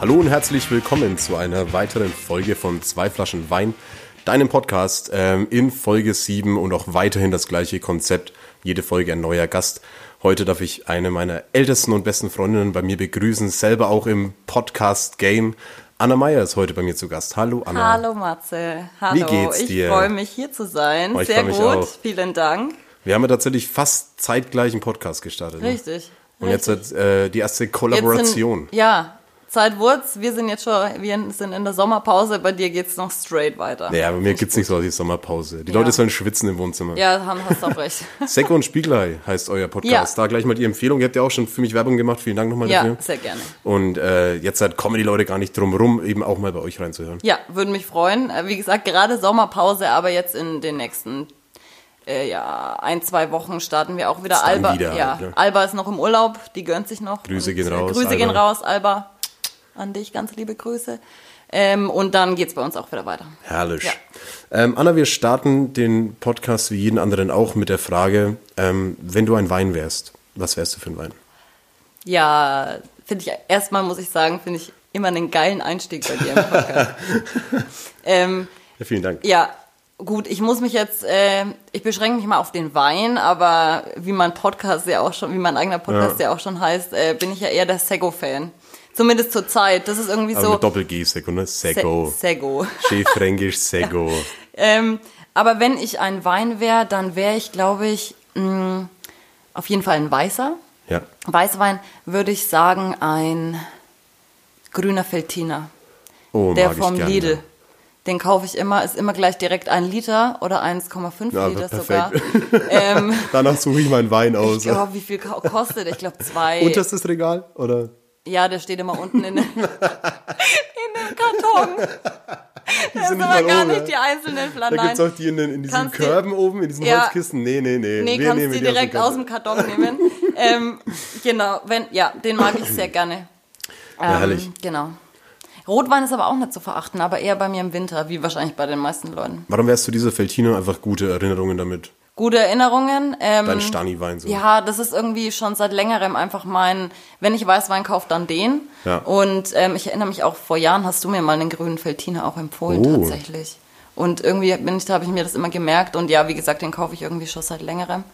Hallo und herzlich willkommen zu einer weiteren Folge von Zwei Flaschen Wein, deinem Podcast ähm, in Folge 7 und auch weiterhin das gleiche Konzept. Jede Folge ein neuer Gast. Heute darf ich eine meiner ältesten und besten Freundinnen bei mir begrüßen, selber auch im Podcast-Game. Anna Meyer ist heute bei mir zu Gast. Hallo Anna. Hallo Matze. Hallo. Wie geht's dir? Ich freue mich hier zu sein. Oh, Sehr gut. auch. Vielen Dank. Wir haben ja tatsächlich fast zeitgleich einen Podcast gestartet. Ne? Richtig. Und jetzt richtig. hat äh, die erste Kollaboration. Jetzt sind, ja, Zeit wird's. Wir sind jetzt schon, wir sind in der Sommerpause. Bei dir geht's noch straight weiter. Naja, bei mir gibt's nicht so wie Sommerpause. Die Ja. Leute sollen schwitzen im Wohnzimmer. Ja, haben- hast auch recht. Secco und Spiegelei heißt euer Podcast. Ja. Da gleich mal die Empfehlung. Ihr habt ja auch schon für mich Werbung gemacht. Vielen Dank nochmal ja, dafür. sehr gerne. Und äh, jetzt halt kommen die Leute gar nicht drum rum, eben auch mal bei euch reinzuhören. Ja, würde mich freuen. Äh, Wie gesagt, gerade Sommerpause, aber jetzt in den nächsten äh, ja, ein, zwei Wochen starten wir auch wieder. Alba, wieder ja, halt, ne? Alba ist noch im Urlaub, die gönnt sich noch. Grüße gehen äh, raus, Grüße gehen Alba. raus, Alba. An dich ganz liebe Grüße. Ähm, und dann geht's bei uns auch wieder weiter. Herrlich. Ja. Ähm, Anna, wir starten den Podcast wie jeden anderen auch mit der Frage, ähm, wenn du ein Wein wärst, was wärst du für ein Wein? Ja, finde ich, erstmal muss ich sagen, finde ich immer einen geilen Einstieg bei dir im Podcast. ähm, Ja, vielen Dank. ja, gut, ich muss mich jetzt, äh, ich beschränke mich mal auf den Wein, aber wie mein Podcast ja auch schon, wie mein eigener Podcast ja, auch schon heißt, äh, bin ich ja eher der Sego-Fan. Zumindest zur Zeit. Das ist irgendwie Aber so. mit Doppel-G, Secco, ne? Secco. Se Sego. Schön fränkisch, Secco. Ähm, aber wenn ich ein Wein wäre, dann wäre ich, glaube ich, mh, auf jeden Fall ein weißer. Ja. Weißwein würde ich sagen ein grüner Feltiner. Oh, der mag ich vom. Lidl. Den kaufe ich immer, ist immer gleich direkt ein Liter oder 1,5 Ja, Liter sogar. ähm, Danach suche ich meinen Wein aus. ich glaube, wie viel ko- kostet? Ich glaube zwei. Unterstes Regal? Oder? Ja, der steht immer unten in, in dem Karton. Das sind aber gar oben, nicht ja. die einzelnen Da Flaneien. gibt's auch die in, den, in diesen Kannst Körben oben, in diesen Ja. Holzkisten. Nee, nee, nee. Nee, Wir kannst du die aus dem direkt aus Karton. dem Karton nehmen. ähm, genau, wenn, ja, den mag ich sehr gerne. Ja, Ähm, herrlich. Genau. Rotwein ist aber auch nicht zu verachten, aber eher bei mir im Winter, wie wahrscheinlich bei den meisten Leuten. Warum wärst du dieser Feltino einfach gute Erinnerungen damit? Gute Erinnerungen. Ähm, Dein Stani-Wein so. Ja, das ist irgendwie schon seit längerem einfach mein, wenn ich Weißwein kaufe, dann den. Ja. Und ähm, ich erinnere mich auch, vor Jahren hast du mir mal einen grünen Feltiner auch empfohlen, Oh. tatsächlich. Und irgendwie bin ich, da habe ich mir das immer gemerkt. Und ja, wie gesagt, den kaufe ich irgendwie schon seit längerem.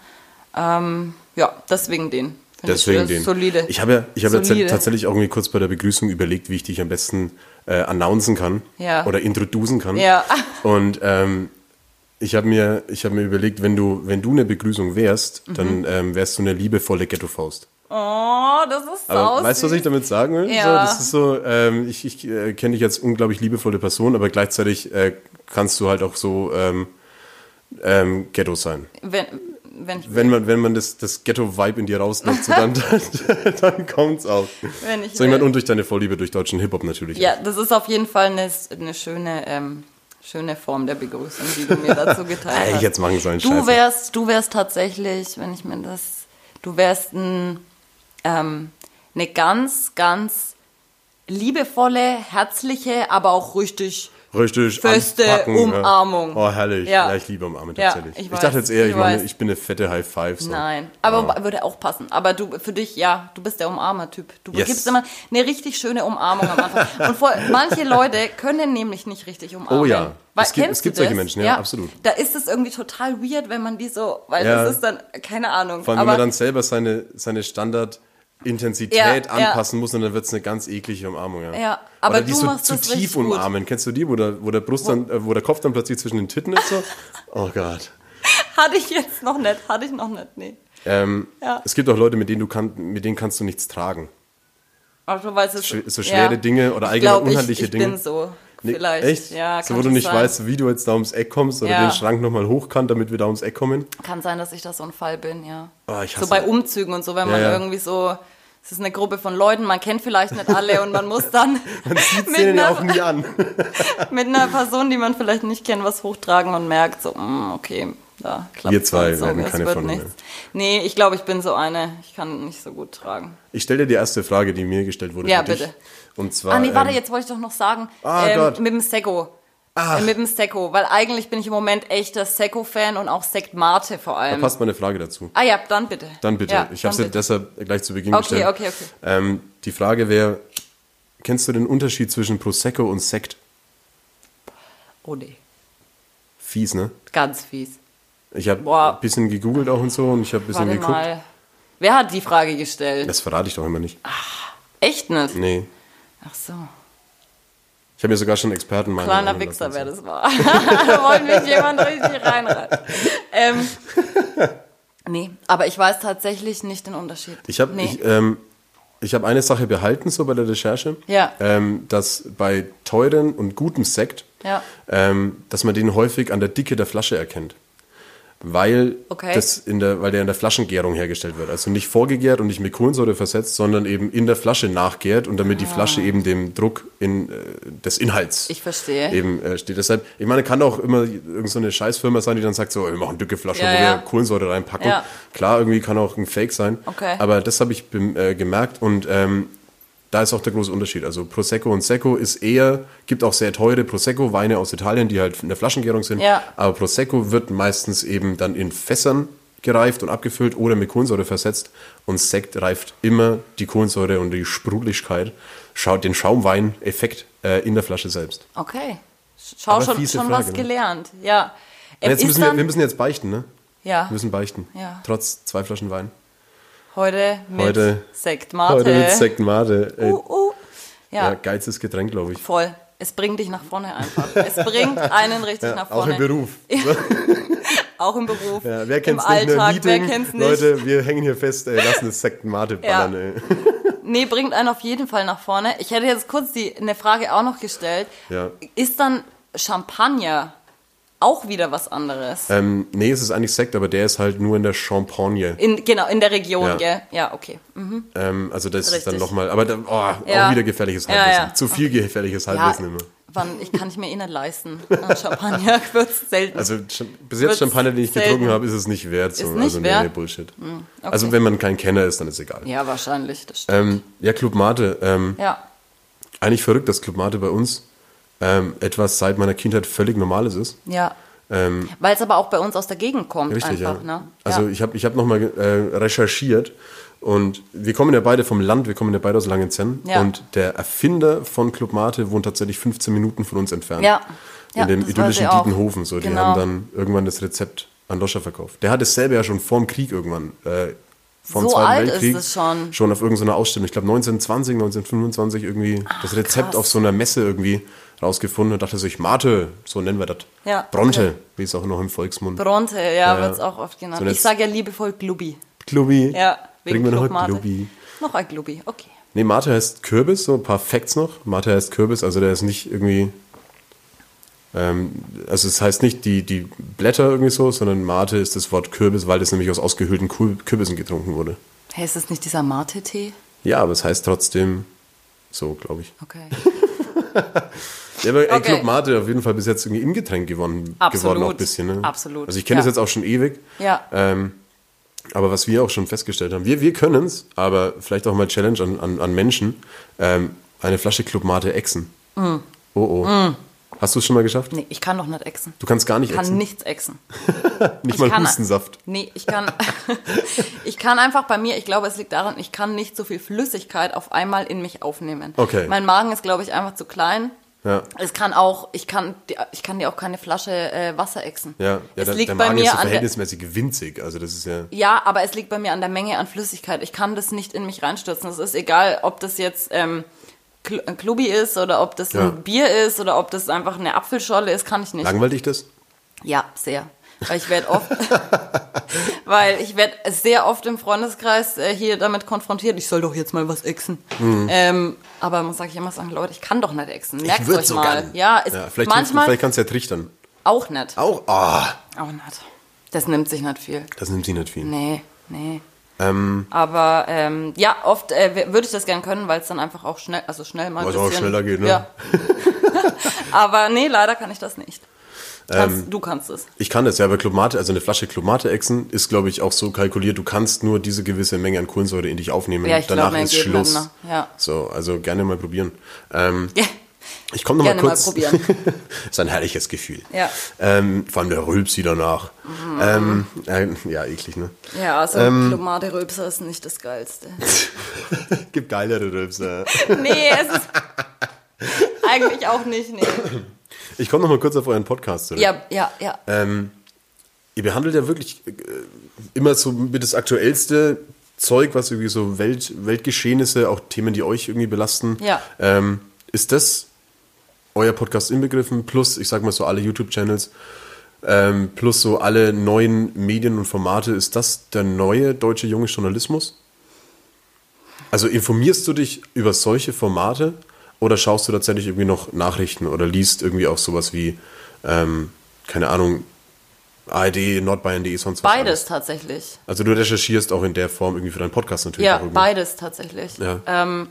Ähm, ja, deswegen den. Find Deswegen ich, äh, den. Solide. Ich habe ja, ich habe ja tatsächlich auch irgendwie kurz bei der Begrüßung überlegt, wie ich dich am besten äh, announcen kann Ja. oder introducen kann. Ja. Und ähm, ich habe mir, ich habe mir überlegt, wenn du, wenn du eine Begrüßung wärst, Mhm. dann ähm, wärst du eine liebevolle Ghetto-Faust. Oh, das ist Aber weißt du, was ich damit sagen will? Ja. So, das ist so, ähm, ich, ich äh, kenne dich als unglaublich liebevolle Person, aber gleichzeitig äh, kannst du halt auch so ähm, ähm, Ghetto sein. Wenn, wenn ich Wenn man, wenn man das, das Ghetto-Vibe in dir rauslässt, so dann, dann, dann kommt's auch. Wenn ich so jemand will. und durch deine Vorliebe durch deutschen Hip-Hop natürlich. Ja, das ist auf jeden Fall eine, eine schöne, ähm, schöne Form der Begrüßung, die du mir dazu geteilt hast. jetzt machen einen du wärst, du wärst tatsächlich, wenn ich mir das, du wärst ein, ähm, eine ganz, ganz liebevolle, herzliche, aber auch richtig Richtig Feste anpacken, Umarmung. Ja. Oh, herrlich. Ja. Ja. ich liebe Umarmen Ja, tatsächlich. ich ich, weiß, dachte jetzt eher, ich, ich meine, ich bin eine fette High Five. So. Nein, aber würde auch passen. Aber du, für dich, ja, du bist der Umarmer-Typ. Du Yes. gibst immer eine richtig schöne Umarmung am Anfang. Und vor, manche Leute können nämlich nicht richtig umarmen. Oh ja. Weil, Es gibt- es gibt solche Menschen, ja, absolut. Da ist es irgendwie total weird, wenn man die so, weil Ja. das ist dann, keine Ahnung. Vor allem, aber wenn man dann selber seine, seine Standardintensität Ja, ja. anpassen muss und dann wird es eine ganz eklige Umarmung. Ja, Ja, aber Oder die du so machst zu tief richtig gut. umarmen. Kennst du die, wo der, wo der Brust dann, äh, wo der Kopf dann plötzlich zwischen den Titten ist so? Oh Gott. hatte ich jetzt noch nicht, hatte ich noch nicht, nee. Ähm, Ja. Es gibt auch Leute, mit denen du kann, mit denen kannst du nichts tragen. Also, weil es Sch- so schwere Dinge oder allgemein ich- unheimliche ich Dinge. bin so, Nee, vielleicht. Echt? Ja, so, wo du nicht sein. weißt, wie du jetzt da ums Eck kommst oder Ja. den Schrank nochmal hochkant, damit wir da ums Eck kommen. Kann sein, dass ich da so ein Fall bin, ja. Oh, so bei Umzügen und so, wenn man Ja, ja. irgendwie so Es ist eine Gruppe von Leuten, man kennt vielleicht nicht alle und man muss dann Man mit, ja einer, auch nie an. mit einer Person, die man vielleicht nicht kennt, was hochtragen und merkt, so, mm, okay, da klappt Wir zwei so, werden keine Freunde nichts. Nee, ich glaube, ich bin so eine, ich kann nicht so gut tragen. Ich stelle dir die erste Frage, die mir gestellt wurde. Ja, für dich. Und zwar. Ah nee, warte, ähm, jetzt wollte ich doch noch sagen, Ah, ähm, Gott. mit dem Secco. Ach. Mit dem Secco, weil eigentlich bin ich im Moment echter Secco-Fan und auch Sekt Mate vor Da allem. passt meine Frage dazu. Ah ja, dann bitte. Dann bitte. Ja, ich habe sie deshalb gleich zu Beginn Okay, gestellt. okay, okay. Ähm, die Frage wäre: Kennst du den Unterschied zwischen Prosecco und Sekt? Oh nee, Fies, ne? ganz fies. Ich habe ein bisschen gegoogelt auch und so und ich habe ein bisschen Warte geguckt. mal. Wer hat die Frage gestellt? Das verrate ich doch immer nicht. Echt nicht? Nee. Ach so. Ich habe mir sogar schon Experten meinen Kleiner Wichser, wer das war. da wollte mich jemand richtig reinreiten. Ähm, nee, aber ich weiß tatsächlich nicht den Unterschied. Ich habe nee. ich, ähm, ich hab eine Sache behalten so bei der Recherche, Ja. ähm, dass bei teuren und gutem Sekt, Ja. ähm, dass man den häufig an der Dicke der Flasche erkennt. Weil, Okay. das in der, weil der in der Flaschengärung hergestellt wird. Also nicht vorgegärt und nicht mit Kohlensäure versetzt, sondern eben in der Flasche nachgärt und damit die Flasche eben dem Druck in, äh, des Inhalts Ah. Ich verstehe. eben äh, steht. Deshalb, ich meine, kann auch immer irgendeine so eine Scheißfirma sein, die dann sagt, so, wir machen dicke Flaschen, Ja, wo ja. wir Kohlensäure reinpacken. Ja. Klar, irgendwie kann auch ein Fake sein. Okay. Aber das habe ich äh, gemerkt und ähm, da ist auch der große Unterschied. Also Prosecco und Secco ist eher, gibt auch sehr teure Prosecco-Weine aus Italien, die halt in der Flaschengärung sind. Ja. Aber Prosecco wird meistens eben dann in Fässern gereift und abgefüllt oder mit Kohlensäure versetzt. Und Sekt reift immer die Kohlensäure und die Sprudeligkeit, schaut den Schaumwein-Effekt äh, in der Flasche selbst. Okay. Schau, Aber schon, schon Frage, was ne? gelernt. Ja. Jetzt müssen wir, wir müssen jetzt beichten, ne? ja, Wir müssen beichten. Ja. Trotz zwei Flaschen Wein. Heute mit Heute- Sekt Mate. Heute mit Sekt Mate. Äh, Uh, uh. ja. Ja, geilstes Getränk, glaube ich. voll. Es bringt dich nach vorne einfach. Es bringt einen richtig nach Auch vorne. im Beruf. Auch im Beruf. Ja, wer kennt's Im nicht? Ne? Alltag, Meeting, wer kennt's nicht? Leute, wir hängen hier fest, ey, lassen Sekt Mate Ja. ballern, ey. Nee, bringt einen auf jeden Fall nach vorne. Ich hätte jetzt kurz die, eine Frage auch noch gestellt. Ja. Ist dann Champagner auch wieder was anderes? Ähm, nee, es ist eigentlich Sekt, aber der ist halt nur in der Champagne. In, genau, in der Region, Ja. gell? Ja, okay. Mhm. Ähm, also das ist dann Richtig. nochmal, aber da, oh, Ja. auch wieder gefährliches Halbwissen. ja. Zu viel gefährliches Ja, Halbwissen immer. wann, ich kann ich mir eh nicht leisten. Champagner wird's selten. Also bis jetzt Wird's Champagner, den ich selten. getrunken habe, ist es nicht wert. So. Ist nicht also wert? nee, Bullshit. Also wenn man kein Kenner ist, dann ist egal. ja, wahrscheinlich, das stimmt. Ähm, ja, Club Mate. Ähm, ja. Eigentlich verrückt, dass Club Mate bei uns ähm, etwas seit meiner Kindheit völlig Normales ist. Ja. Ähm, Weil es aber auch bei uns aus der Gegend kommt Richtig, einfach, ja. ne? Also ja. ich habe ich hab nochmal äh, recherchiert und wir kommen ja beide vom Land, wir kommen ja beide aus Langenzenn Ja. und der Erfinder von Club Mate wohnt tatsächlich 15 Minuten von uns entfernt. Ja. Ja, in dem idyllischen. Dietenhofen. So, die Genau. haben dann irgendwann das Rezept an Loscher verkauft. Der hat es selber ja schon vorm Krieg irgendwann, äh, vom So Zweiten alt ist Weltkrieg, es schon. schon auf irgendeiner Ausstellung. Ich glaube 1920, 1925 irgendwie das Rezept krass. auf so einer Messe irgendwie rausgefunden und dachte sich, Mate, so nennen wir das. Ja, Bronte, okay. wie es auch noch im Volksmund. Bronte, ja, Ja. wird's auch oft genannt. So ich sage ja liebevoll Glubi. Klubi. Ja, Bringen wir noch ein. Klubi. Noch ein Glubi, okay. Nee, Mate heißt Kürbis, so ein paar Facts noch. Mate heißt Kürbis, also der ist nicht irgendwie. Ähm, also es heißt nicht die, die Blätter irgendwie so, sondern Mate ist das Wort Kürbis, weil das nämlich aus ausgehöhlten Kür- Kürbissen getrunken wurde. Hey, ist das nicht dieser Mate-Tee? Ja, aber es heißt trotzdem so, glaube ich. Okay. Ja, aber Okay. Club Mate auf jeden Fall bis jetzt irgendwie im Getränk gewonnen, Absolut. geworden auch ein bisschen. Ne? Absolut. Also ich kenne das Ja. jetzt auch schon ewig. Ja. Ähm, aber was wir auch schon festgestellt haben, wir, wir können es, aber vielleicht auch mal Challenge an, an, an Menschen, ähm, eine Flasche Club Mate exen. Oh oh. Hast du es schon mal geschafft? Nee, ich kann doch nicht exen. Du kannst gar nicht Ich kann exen. nichts exen. nicht Ich mal kann- Hustensaft. Nee, ich kann, ich kann einfach bei mir, ich glaube, es liegt daran, ich kann nicht so viel Flüssigkeit auf einmal in mich aufnehmen. Okay. Mein Magen ist, glaube ich, einfach zu klein. Ja. Es kann auch, ich kann, ich kann dir auch keine Flasche äh, Wasser exen. Ja, ja es der, liegt der bei Magen ist mir so an der, verhältnismäßig winzig. Also das ist ja. ja, aber es liegt bei mir an der Menge an Flüssigkeit. Ich kann das nicht in mich reinstürzen. Es ist egal, ob das jetzt ähm, ein Klubi ist oder ob das Ja. ein Bier ist oder ob das einfach eine Apfelscholle ist, kann ich nicht. Langweilt dich das? Ja, sehr. Weil ich werde oft, weil ich werde sehr oft im Freundeskreis äh, hier damit konfrontiert, ich soll doch jetzt mal was exen. Ähm, aber muss sag ich immer sagen, Leute, ich kann doch nicht exen. Merkt euch so mal. gern. Ja, es, Ja, vielleicht, manchmal vielleicht kannst du ja trichtern. auch nicht. Auch, ah, Auch nicht. Das nimmt sich nicht viel. das nimmt sie nicht viel. Nee, nee. Ähm, Aber ähm, ja, oft äh, würde ich das gern können, weil es dann einfach auch schnell, also schnell mal ein Weil's auch schneller geht, ne? Ja. Aber nee, leider kann ich das nicht. Kannst, Ähm, du kannst es. Ich kann das ja, aber Clubmate, also eine Flasche Clubmate-Echsen ist, glaube ich, auch so kalkuliert, du kannst nur diese gewisse Menge an Kohlensäure in dich aufnehmen. Ja, ich Danach glaub, ist Schluss. ne? Ja. So, also gerne mal probieren. Ähm, Ja. ich komme noch mal Gerne mal kurz. probieren. ist ein herrliches Gefühl. Ja. Ähm, vor allem der Rülpsi danach. Ähm, äh, ja, eklig, ne? Ja, also Ähm. Clubmate Rülpser ist nicht das Geilste. Gibt geilere Rülpse. nee, es ist eigentlich auch nicht, nee. Ich komme noch mal kurz auf euren Podcast zurück. Ja, ja, ja. Ähm, ihr behandelt ja wirklich äh, immer so mit das aktuellste Zeug, was irgendwie so Welt, Weltgeschehnisse, auch Themen, die euch irgendwie belasten. Ja. Ähm, ist das euer Podcast inbegriffen, plus, ich sag mal so, alle YouTube-Channels, ähm, plus so alle neuen Medien und Formate, ist das der neue deutsche junge Journalismus? Also informierst du dich über solche Formate oder schaust du tatsächlich irgendwie noch Nachrichten oder liest irgendwie auch sowas wie, ähm, keine Ahnung, ARD, Nordbayern.de, sonst was? Beides alles? tatsächlich. Also du recherchierst auch in der Form irgendwie für deinen Podcast natürlich Ja, beides tatsächlich. Ja. Ähm,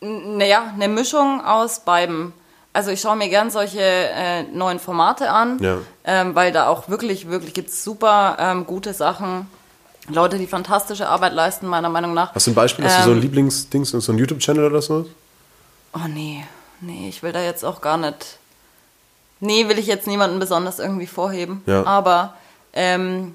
naja, eine Mischung aus beidem. Also ich schaue mir gern solche äh, neuen Formate an, Ja. ähm, weil da auch wirklich, wirklich gibt's super ähm, gute Sachen. Leute, die fantastische Arbeit leisten, meiner Meinung nach. Hast du ein Beispiel? Hast du so ein Ähm, Lieblingsdings, so ein YouTube-Channel oder so? Oh nee, nee, ich will da jetzt auch gar nicht. Nee, will ich jetzt niemanden besonders irgendwie vorheben. Ja. Aber ähm,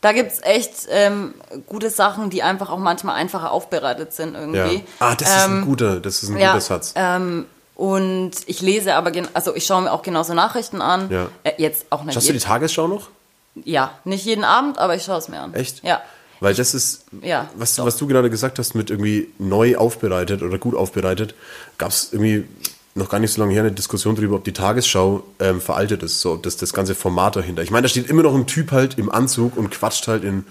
da gibt's echt ähm, gute Sachen, die einfach auch manchmal einfacher aufbereitet sind Ja. irgendwie. Ah, das ist ein Ähm, guter, das ist ein ja, guter Satz. Ähm, und ich lese aber, also ich schaue mir auch genauso Nachrichten an. Ja. Äh, jetzt auch nicht Schaust du die Tagesschau noch? Ja, nicht jeden Abend, aber ich schaue es mir an. Echt? Ja. Weil das ist, Ja, was, doch. was du gerade gesagt hast, mit irgendwie neu aufbereitet oder gut aufbereitet, gab es irgendwie noch gar nicht so lange her eine Diskussion darüber, ob die Tagesschau ähm, veraltet ist, so ob das das ganze Format dahinter. Ich meine, da steht immer noch ein Typ halt im Anzug und quatscht halt in,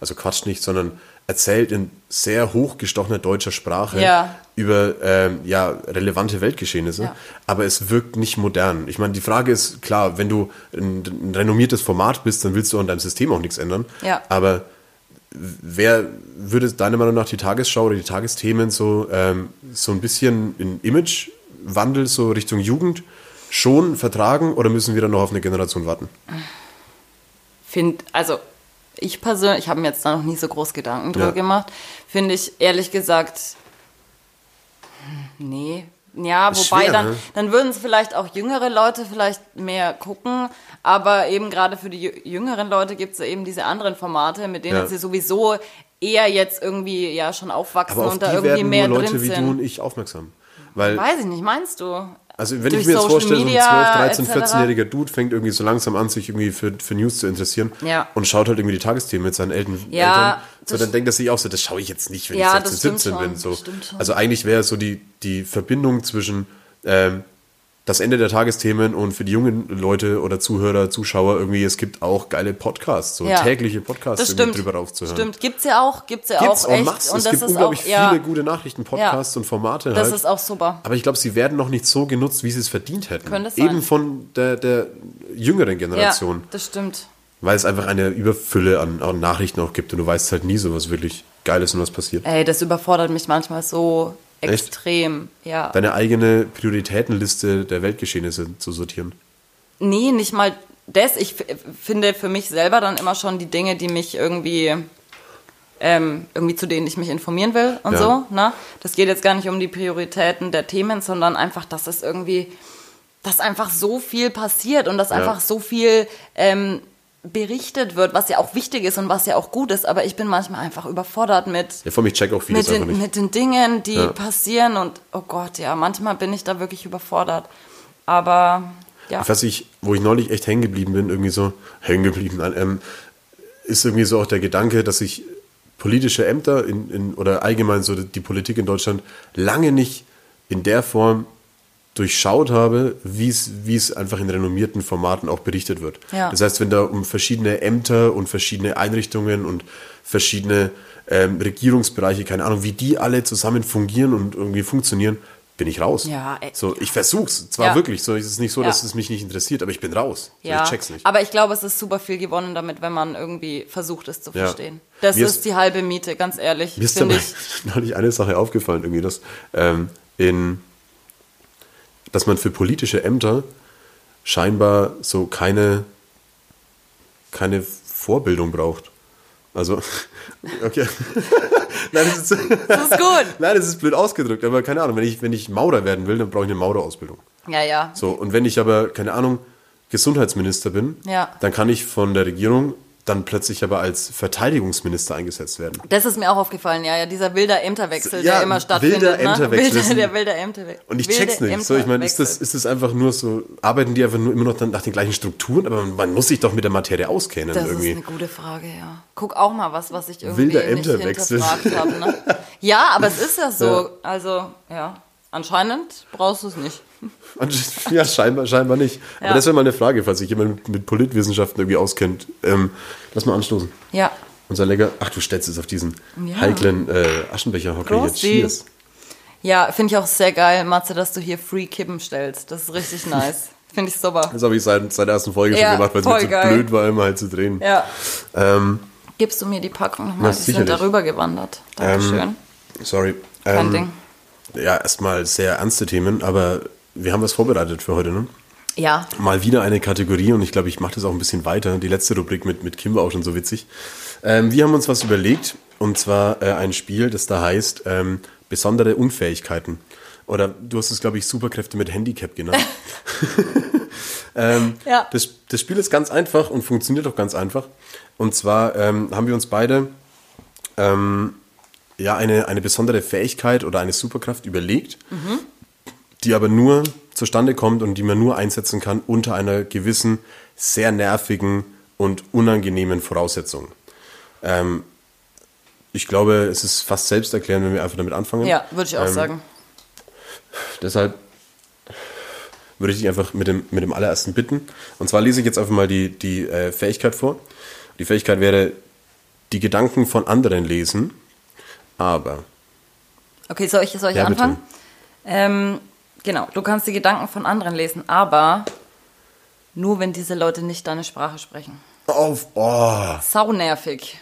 also quatscht nicht, sondern erzählt in sehr hochgestochener deutscher Sprache Ja. über ähm, ja, relevante Weltgeschehnisse, Ja. aber es wirkt nicht modern. Ich meine, die Frage ist, klar, wenn du ein, ein renommiertes Format bist, dann willst du an deinem System auch nichts ändern, aber wer würde deiner Meinung nach die Tagesschau oder die Tagesthemen so, ähm, so ein bisschen in Imagewandel so Richtung Jugend schon vertragen oder müssen wir dann noch auf eine Generation warten? Find, also ich persönlich, ich habe mir jetzt da noch nie so groß Gedanken drüber Ja. gemacht, finde ich ehrlich gesagt, hm, nee. Ja, wobei schwer, dann, ne? dann würden es vielleicht auch jüngere Leute vielleicht mehr gucken, aber eben gerade für die jü- jüngeren Leute gibt es eben diese anderen Formate, mit denen Ja. sie sowieso eher jetzt irgendwie ja schon aufwachsen Aber auf und da irgendwie werden mehr nur Leute drin wie sind. du und ich aufmerksam. Weil Weiß ich nicht, meinst du? Also wenn ich mir jetzt vorstelle, so ein Media 12, 13, etc. 14-jähriger Dude fängt irgendwie so langsam an, sich irgendwie für, für News zu interessieren Ja. und schaut halt irgendwie die Tagesthemen mit seinen Eltern. Ja, Eltern. So, dann denkt er sich auch so, das schaue ich jetzt nicht, wenn Ja, ich das 16, stimmt 17 bin. schon, So. stimmt schon. Also eigentlich wäre so die, die Verbindung zwischen ähm, das Ende der Tagesthemen und für die jungen Leute oder Zuhörer, Zuschauer irgendwie, es gibt auch geile Podcasts, so Ja. tägliche Podcasts Das stimmt. drüber raufzuhören. Stimmt, gibt's ja auch, gibt's ja Gibt's auch echt. masse. Und es das gibt ist unglaublich auch, ja, viele gute Nachrichten-Podcasts und Formate das halt. ist auch super. Aber ich glaube, sie werden noch nicht so genutzt, wie sie es verdient hätten. Könnte sein. Eben von der, der jüngeren Ja, Generation. das stimmt. Weil es einfach eine Überfülle an, an Nachrichten auch gibt und du weißt halt nie so, was wirklich geil ist und was passiert. Ey, das überfordert mich manchmal so Echt? extrem. Ja. Deine eigene Prioritätenliste der Weltgeschehnisse zu sortieren. Nee, nicht mal das. Ich finde für mich selber dann immer schon die Dinge, die mich irgendwie, ähm, irgendwie zu denen ich mich informieren will und Ja. so. Ne? Das geht jetzt gar nicht um die Prioritäten der Themen, sondern einfach, dass es irgendwie, dass einfach so viel passiert und dass Ja. einfach so viel ähm, berichtet wird, was ja auch wichtig ist und was ja auch gut ist. Aber ich bin manchmal einfach überfordert mit Ja, vor mich check auch vieles mit den, nicht. mit den Dingen, die Ja. passieren und oh Gott, ja, manchmal bin ich da wirklich überfordert. Aber ja. Was ich, wo ich neulich echt hängen geblieben bin, irgendwie so, hängen geblieben, ähm, ist irgendwie so auch der Gedanke, dass ich politische Ämter in, in, oder allgemein so die Politik in Deutschland lange nicht in der Form durchschaut habe, wie es es einfach in renommierten Formaten auch berichtet wird. Ja. Das heißt, wenn da um verschiedene Ämter und verschiedene Einrichtungen und verschiedene ähm, Regierungsbereiche, keine Ahnung, wie die alle zusammen fungieren und irgendwie funktionieren, bin ich raus. Ja, ey. So, ich versuch's. Zwar Ja. wirklich, so es ist nicht so, dass Ja. es mich nicht interessiert, aber ich bin raus. So, Ja, ich check's nicht. aber ich glaube, es ist super viel gewonnen damit, wenn man irgendwie versucht, es zu verstehen. Das ist, ist- die halbe Miete, ganz ehrlich, Mir ist aber ich. neulich eine Sache aufgefallen, irgendwie, dass, ähm, in, dass man für politische Ämter scheinbar so keine, keine Vorbildung braucht. Also, okay. Nein, das ist, Das ist gut. Nein, das ist blöd ausgedrückt, aber keine Ahnung, wenn ich, wenn ich Maurer werden will, dann brauche ich eine Maurerausbildung. Ja, ja. So, und wenn ich aber, keine Ahnung, Gesundheitsminister bin, Ja. dann kann ich von der Regierung dann plötzlich aber als Verteidigungsminister eingesetzt werden. Das ist mir auch aufgefallen, ja, ja, dieser wilder Ämterwechsel, Ja, der immer stattfindet. wilder ne? Ämterwechsel Wilder, der wilder Ämterwechsel. Und ich Wilde check's nicht. So, ich meine, ist das, ist das einfach nur so, arbeiten die einfach nur immer noch dann nach den gleichen Strukturen, aber man muss sich doch mit der Materie auskennen Das irgendwie. ist eine gute Frage, ja. Guck auch mal was, was ich irgendwie Wilder nicht Ämterwechsel. hinterfragt habe. Ne? Ja, aber es ist ja so. Also, ja, anscheinend brauchst du es nicht. Ja, scheinbar, scheinbar nicht. Aber Ja. das wäre mal eine Frage, falls sich jemand mit, Politwissenschaften irgendwie auskennt. Ähm, lass mal anstoßen. Ja. Unser lecker, ach du stellst es auf diesen Ja. heiklen äh, Aschenbecher-Hockey hier. Prosti. Cheers. Ja, finde ich auch sehr geil, Matze, dass du hier Free Kippen stellst. Das ist richtig nice. Finde ich super. Das habe ich seit, seit der ersten Folge Ja, schon gemacht, weil es mir zu geil. blöd war, immer halt zu drehen. Ja. Ähm, Gibst du mir die Packung nochmal? Die sind darüber gewandert. Dankeschön. sorry. Kein Ähm, Ding. Ja, erstmal sehr ernste Themen, aber wir haben was vorbereitet für heute, ne? Ja. Mal wieder eine Kategorie und ich glaube, ich mache das auch ein bisschen weiter. Die letzte Rubrik mit, mit Kim war auch schon so witzig. Ähm, wir haben uns was überlegt und zwar äh, ein Spiel, das da heißt ähm, besondere Unfähigkeiten. Oder du hast es, glaube ich, Superkräfte mit Handicap genannt. ähm, Ja. das, das Spiel ist ganz einfach und funktioniert auch ganz einfach. Und zwar ähm, haben wir uns beide ähm, ja, eine, eine besondere Fähigkeit oder eine Superkraft überlegt, die aber nur zustande kommt und die man nur einsetzen kann unter einer gewissen, sehr nervigen und unangenehmen Voraussetzung. Ähm, ich glaube, es ist fast selbsterklärend, wenn wir einfach damit anfangen. Ja, würde ich auch Ähm, sagen. Deshalb würde ich dich einfach mit dem, mit dem allerersten bitten. Und zwar lese ich jetzt einfach mal die, die äh, Fähigkeit vor. Die Fähigkeit wäre, die Gedanken von anderen lesen, aber. Okay, soll ich, soll ich Ja, anfangen? Ähm, genau, du kannst die Gedanken von anderen lesen, aber nur wenn diese Leute nicht deine Sprache sprechen. Auf, oh. Saunervig.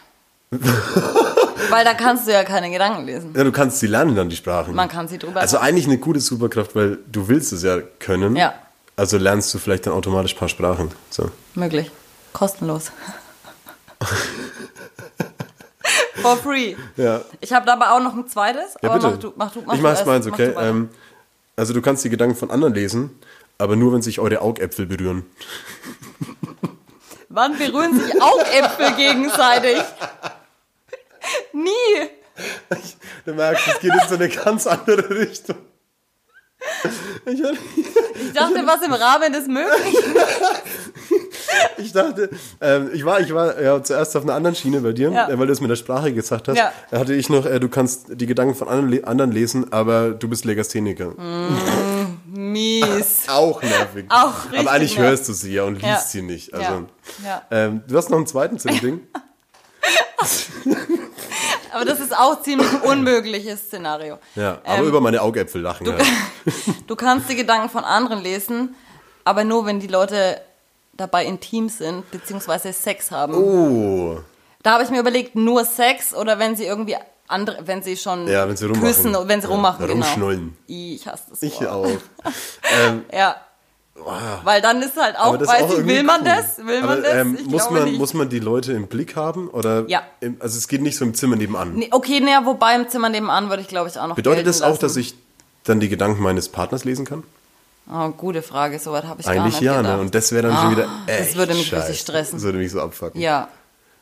Weil da kannst du ja keine Gedanken lesen. Ja, du kannst sie lernen dann, die Sprachen. Man kann sie drüber Also eigentlich eine gute Superkraft, weil du willst es ja können. Ja. Also lernst du vielleicht dann automatisch ein paar Sprachen. So. Möglich. Kostenlos. For free. Ja. Ich habe da aber auch noch ein zweites. Ja, aber bitte. mach du, mach du, mach ich du mach's erst, mal eins, mach okay? du. Ähm, also du kannst die Gedanken von anderen lesen, aber nur, wenn sich eure Augäpfel berühren. Wann berühren sich Augäpfel gegenseitig? Nie. Du merkst, es geht in so eine ganz andere Richtung. Ich, Ich dachte, was im Rahmen des Möglichen. ich dachte, ähm, ich war, ich war ja, zuerst auf einer anderen Schiene bei dir, Ja. äh, weil du es mit der Sprache gesagt hast. Ja. Da hatte ich noch, äh, du kannst die Gedanken von anderen, le- anderen lesen, aber du bist Legastheniker. Mies. Auch nervig. Auch richtig Aber eigentlich nervig. hörst du sie ja und liest Ja. sie nicht. Also. Ähm, du hast noch einen zweiten Ding. Aber das ist auch ziemlich unmögliches Szenario. Ja, aber Ähm, über meine Augäpfel lachen. halt. Du kannst die Gedanken von anderen lesen, aber nur wenn die Leute dabei intim sind, beziehungsweise Sex haben. Oh. Da habe ich mir überlegt, nur Sex oder wenn sie irgendwie andere, wenn sie schon Ja, wenn sie rummachen. küssen, wenn sie Ja, rummachen, rumschnullen. genau. Ich hasse das Ich Wort. auch. ähm, Ja. Weil dann ist halt auch, weiß auch ich, will man cool. das? Will man aber, das? Ähm, ich muss, man, nicht. muss man die Leute im Blick haben? Oder Ja. Im, also es geht nicht so im Zimmer nebenan. Nee, okay, naja, wobei im Zimmer nebenan würde ich, glaube ich, auch noch Bedeutet das auch, lassen. dass ich dann die Gedanken meines Partners lesen kann? Oh, gute Frage, soweit habe ich gar Eigentlich nicht ja, gedacht. ne? Und das wäre dann schon wieder das echt würde mich richtig stressen. Das würde mich so abfucken. Ja.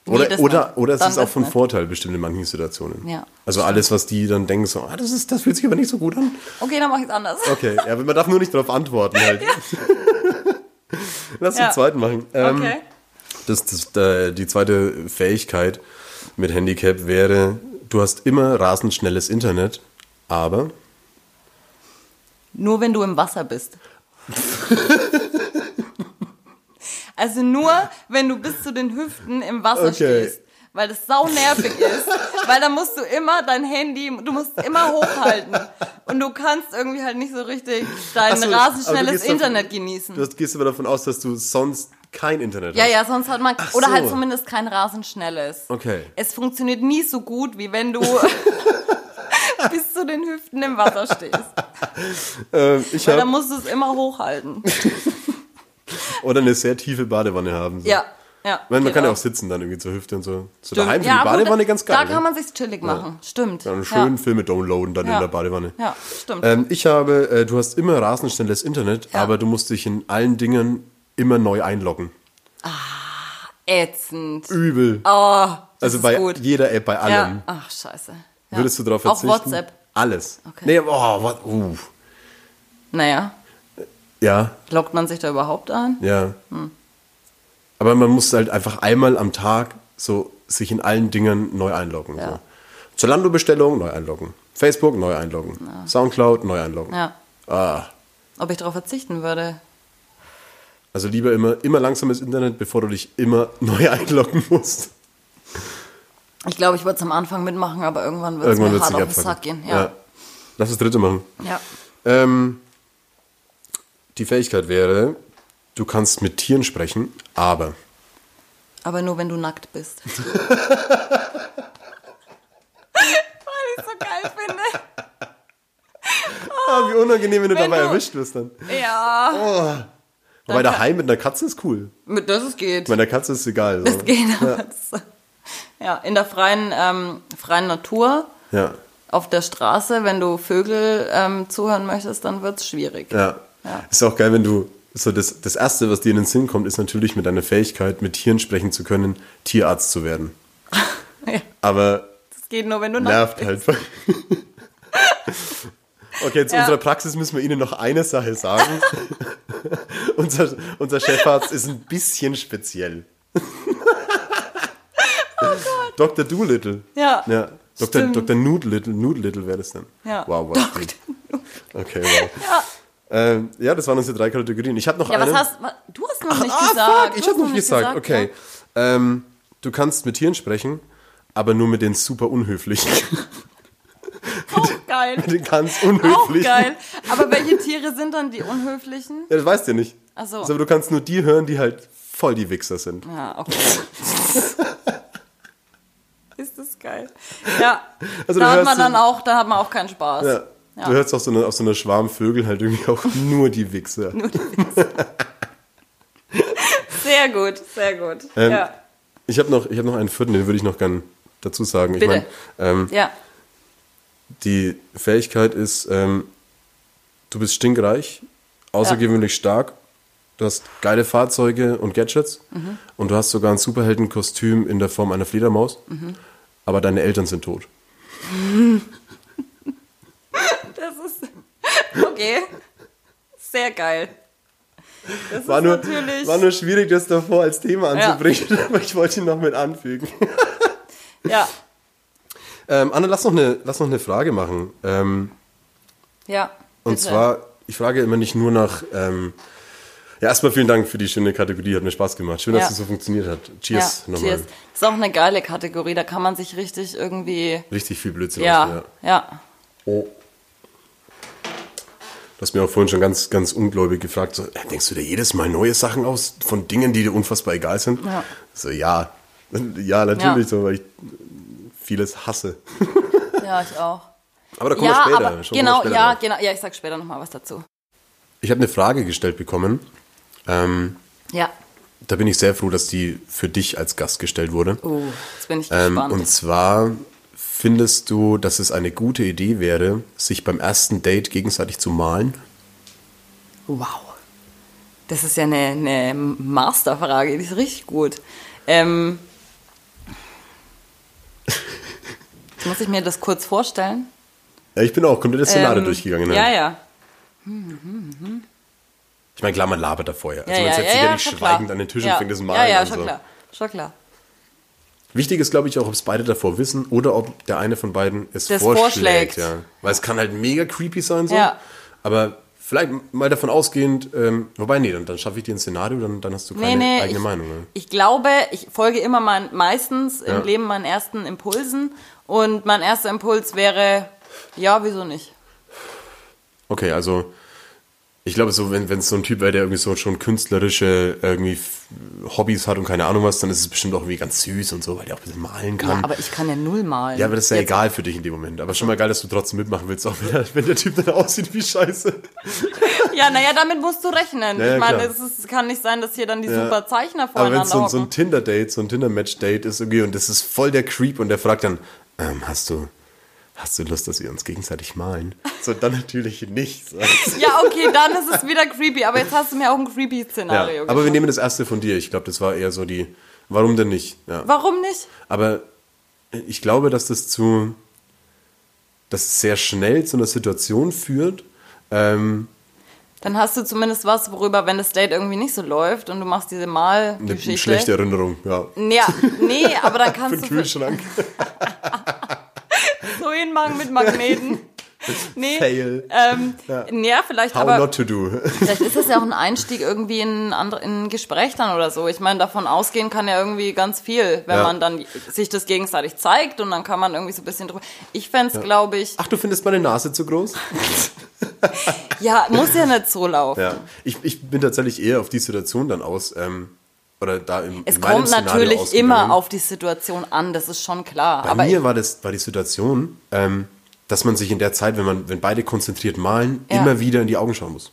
Nee, Oder, das oder, nicht. oder es Dann ist auch das von nicht. Vorteil bestimmt in manchen Situationen. Ja, Also alles, was die dann denken, so, ah, das, ist, das fühlt sich aber nicht so gut an. Okay, dann mache ich es anders. Okay, ja, man darf nur nicht darauf antworten halt. Lass Ja. den zweiten machen. Ähm, Okay. das, das, äh, die zweite Fähigkeit mit Handicap wäre, du hast immer rasend schnelles Internet, aber Nur wenn du im Wasser bist. also nur, wenn du bis zu den Hüften im Wasser Okay. stehst. Weil das sau nervig ist. Weil da musst du immer dein Handy, du musst immer hochhalten. und du kannst irgendwie halt nicht so richtig dein so, rasend schnelles gehst davon- Internet genießen. Du gehst aber davon aus, dass du sonst kein Internet ja, hast. ja, sonst hat man, Ach oder so. halt zumindest kein rasend schnelles. Okay. Es funktioniert nie so gut, wie wenn du zu den Hüften im Wasser stehst. Ähm, Weil dann musst du es immer hochhalten. oder eine sehr tiefe Badewanne haben. So. Ja, ja. Man geht kann ja auch sitzen dann irgendwie zur Hüfte und so. Stimmt. daheim Ja, die Badewanne ganz geil. Da ne? kann man sich's chillig machen. Stimmt. Dann schön ja. Filme downloaden dann Ja. in der Badewanne. Ja, stimmt. Ähm, ich habe, äh, du hast immer rasend schnelles Internet, Ja. aber du musst dich in allen Dingen immer neu einloggen. Ätzend. Übel. Oh, also bei gut. jeder App, bei allem. Ja. Ach, scheiße. Ja. Würdest du darauf Auch verzichten? WhatsApp. Alles. Okay. Nee, oh, what, uh. Naja, Ja, loggt man sich da überhaupt ein? ja. Hm. Aber man muss halt einfach einmal am Tag so sich in allen Dingen neu einloggen. Ja. So. Zalando-Bestellung, neu einloggen. Facebook, neu einloggen. Soundcloud, neu einloggen. Ja. Ah. Ob ich darauf verzichten würde? Also lieber immer, immer langsames Internet, bevor du dich immer neu einloggen musst. Ich glaube, ich würde es am Anfang mitmachen, aber irgendwann wird es mir hart auf den. Sack gehen. Ja. Lass das dritte machen. ja. Ähm, die Fähigkeit wäre, du kannst mit Tieren sprechen, aber Aber nur, wenn du nackt bist. Weil ich so geil finde. ah, wie unangenehm, wenn du Wenn dabei du- erwischt wirst dann. Ja. Wobei daheim mit einer Katze ist cool. Mit das es geht. Mit einer Katze ist egal. So. Das geht. aber das- Ja, in der freien, ähm, freien Natur, Ja, auf der Straße, wenn du Vögel ähm, zuhören möchtest, dann wird es schwierig. ja. Ja. Ist auch geil, wenn du so das, das erste, was dir in den Sinn kommt, ist natürlich mit deiner Fähigkeit, mit Tieren sprechen zu können, Tierarzt zu werden. Ja. Aber Das geht nur, wenn du nervt halt. Okay, zu Ja. unserer Praxis müssen wir Ihnen noch eine Sache sagen. unser, unser Chefarzt ist ein bisschen speziell. Dr. Doolittle. Ja. ja. Dr. Stimmt. Dr. Noodlittle, Noodlittle wäre das dann. Ja. Wow, wow. Okay, wow. Ja. Ähm, ja, das waren unsere drei Kategorien. Ich habe noch Ja, eine. was hast du hast noch nicht ah, gesagt. fuck, ich habe noch nicht gesagt. okay. Ähm, du kannst mit Tieren sprechen, aber nur mit den super unhöflichen. Ja. Auch geil. mit den ganz Auch unhöflichen. geil. Aber welche Tiere sind dann die unhöflichen? Ja, das weißt du ja nicht. Ach so. Also, aber du kannst nur die hören, die halt voll die Wichser sind. Ja, okay. Geil. Ja. Also da hat man dann auch, da hat man auch keinen Spaß. Ja. Ja. Du hörst auf so, einer, auf so einer Schwarm Vögel halt irgendwie auch nur die Wichser. Sehr gut, sehr gut. Ähm, ja. Ich habe noch, ich hab noch einen vierten, den würde ich noch gern dazu sagen. Ich Bitte. meine, ähm, ja. die Fähigkeit ist, ähm, du bist stinkreich, außergewöhnlich stark, du hast geile Fahrzeuge und Gadgets Mhm. und du hast sogar ein Superheldenkostüm in der Form einer Fledermaus, Mhm. Aber deine Eltern sind tot. Das ist. Okay. Sehr geil. Das War nur, war nur schwierig, das davor als Thema Ja. anzubringen, aber ich wollte ihn noch mit anfügen. ja. Ähm, Anna, lass noch eine, lass noch eine Frage machen. Ähm, Ja. und bitte. zwar, ich frage immer nicht nur nach. Ähm, ja, erstmal vielen Dank für die schöne Kategorie, hat mir Spaß gemacht. Schön, Ja. dass es so funktioniert hat. Cheers ja, nochmal. cheers. Das ist auch eine geile Kategorie, da kann man sich richtig irgendwie. Richtig viel Blödsinn. Ja, ausgehen, ja. Oh. Du hast mir auch vorhin schon ganz, ganz ungläubig gefragt, so, denkst du dir jedes Mal neue Sachen aus von Dingen, die dir unfassbar egal sind? Ja. So, ja. Ja, natürlich, Ja. so, weil ich vieles hasse. Ja, ich auch. Aber da kommen ja, wir später. aber Schauen wir genau, später ja, genau. Ja, ich sag später nochmal was dazu. Ich habe eine Frage gestellt bekommen. Ähm, Ja. da bin ich sehr froh, dass die für dich als Gast gestellt wurde. Oh, jetzt bin ich Ähm, gespannt. und zwar findest du, dass es eine gute Idee wäre, sich beim ersten Date gegenseitig zu malen? Wow. Das ist ja eine, eine Masterfrage, die ist richtig gut. Ähm, jetzt muss ich mir das kurz vorstellen. Ja, ich bin auch komplett das Szenario Ähm, durchgegangen. Ja, ja. Ich meine, klar, man labert da vorher. Also ja, man ja, setzt ja, sich ja ja, nicht schweigend klar. an den Tisch ja. und fängt das Malen Ja, ja, an. schon so. klar. Schon klar. Wichtig ist, glaube ich, auch, ob es beide davor wissen oder ob der eine von beiden es Das vorschlägt. vorschlägt. Ja. Weil es kann halt mega creepy sein, so. Ja. Aber vielleicht mal davon ausgehend, ähm, wobei, nee, dann, dann schaffe ich dir ein Szenario, dann, dann hast du keine Nee, nee, eigene ich, Meinung. Ne? ich glaube, ich folge immer mein, meistens Ja. im Leben meinen ersten Impulsen und mein erster Impuls wäre, ja, wieso nicht? Okay, also ich glaube, so, wenn es so ein Typ wäre, der irgendwie so schon künstlerische irgendwie Hobbys hat und keine Ahnung was, dann ist es bestimmt auch irgendwie ganz süß und so, weil der auch ein bisschen malen kann. Ja, aber ich kann ja null malen. Ja, aber das ist ja Jetzt- egal für dich in dem Moment. Aber schon mal geil, dass du trotzdem mitmachen willst, auch wenn der, wenn der Typ dann aussieht wie Scheiße. Ja, naja, damit musst du rechnen. Ja, ich meine, es ist, kann nicht sein, dass hier dann die Ja. super Zeichner Aber wenn so, ein- so ein. Tinder-Date, so ein Tinder-Match-Date ist irgendwie und das ist voll der Creep und der fragt dann, ähm, hast du, hast du Lust, dass wir uns gegenseitig malen? So, dann natürlich nicht. sagst Ja, okay, dann ist es wieder creepy. Aber jetzt hast du mir auch ein creepy Ja, Szenario aber wir nehmen das erste von dir. Ich glaube, das war eher so die, warum denn nicht? Ja. Warum nicht? Aber ich glaube, dass das zu, dass es sehr schnell zu einer Situation führt. Ähm, Dann hast du zumindest was, worüber, wenn das Date irgendwie nicht so läuft und du machst diese eine Malgeschichte. schlechte Erinnerung, ja. Ja, nee, aber dann Für kannst den du für Kühlschrank. so hinmachen mit Magneten. Nee, Fail. ähm, ja. vielleicht, How aber not to do. vielleicht ist das ja auch ein Einstieg irgendwie in ein, andere, in ein Gespräch dann oder so. Ich meine, davon ausgehen kann ja irgendwie ganz viel, wenn Ja. man dann sich das gegenseitig zeigt und dann kann man irgendwie so ein bisschen drüber. Ich fände es, glaube ich, Ach, du findest meine Nase zu groß? ja, muss ja nicht so laufen. Ja. Ich, ich bin tatsächlich eher auf die Situation dann aus, ähm, oder da im Es kommt natürlich immer auf die Situation an, das ist schon klar. Bei mir war das war die Situation, ähm, dass man sich in der Zeit, wenn man, wenn beide konzentriert malen, Ja. immer wieder in die Augen schauen muss.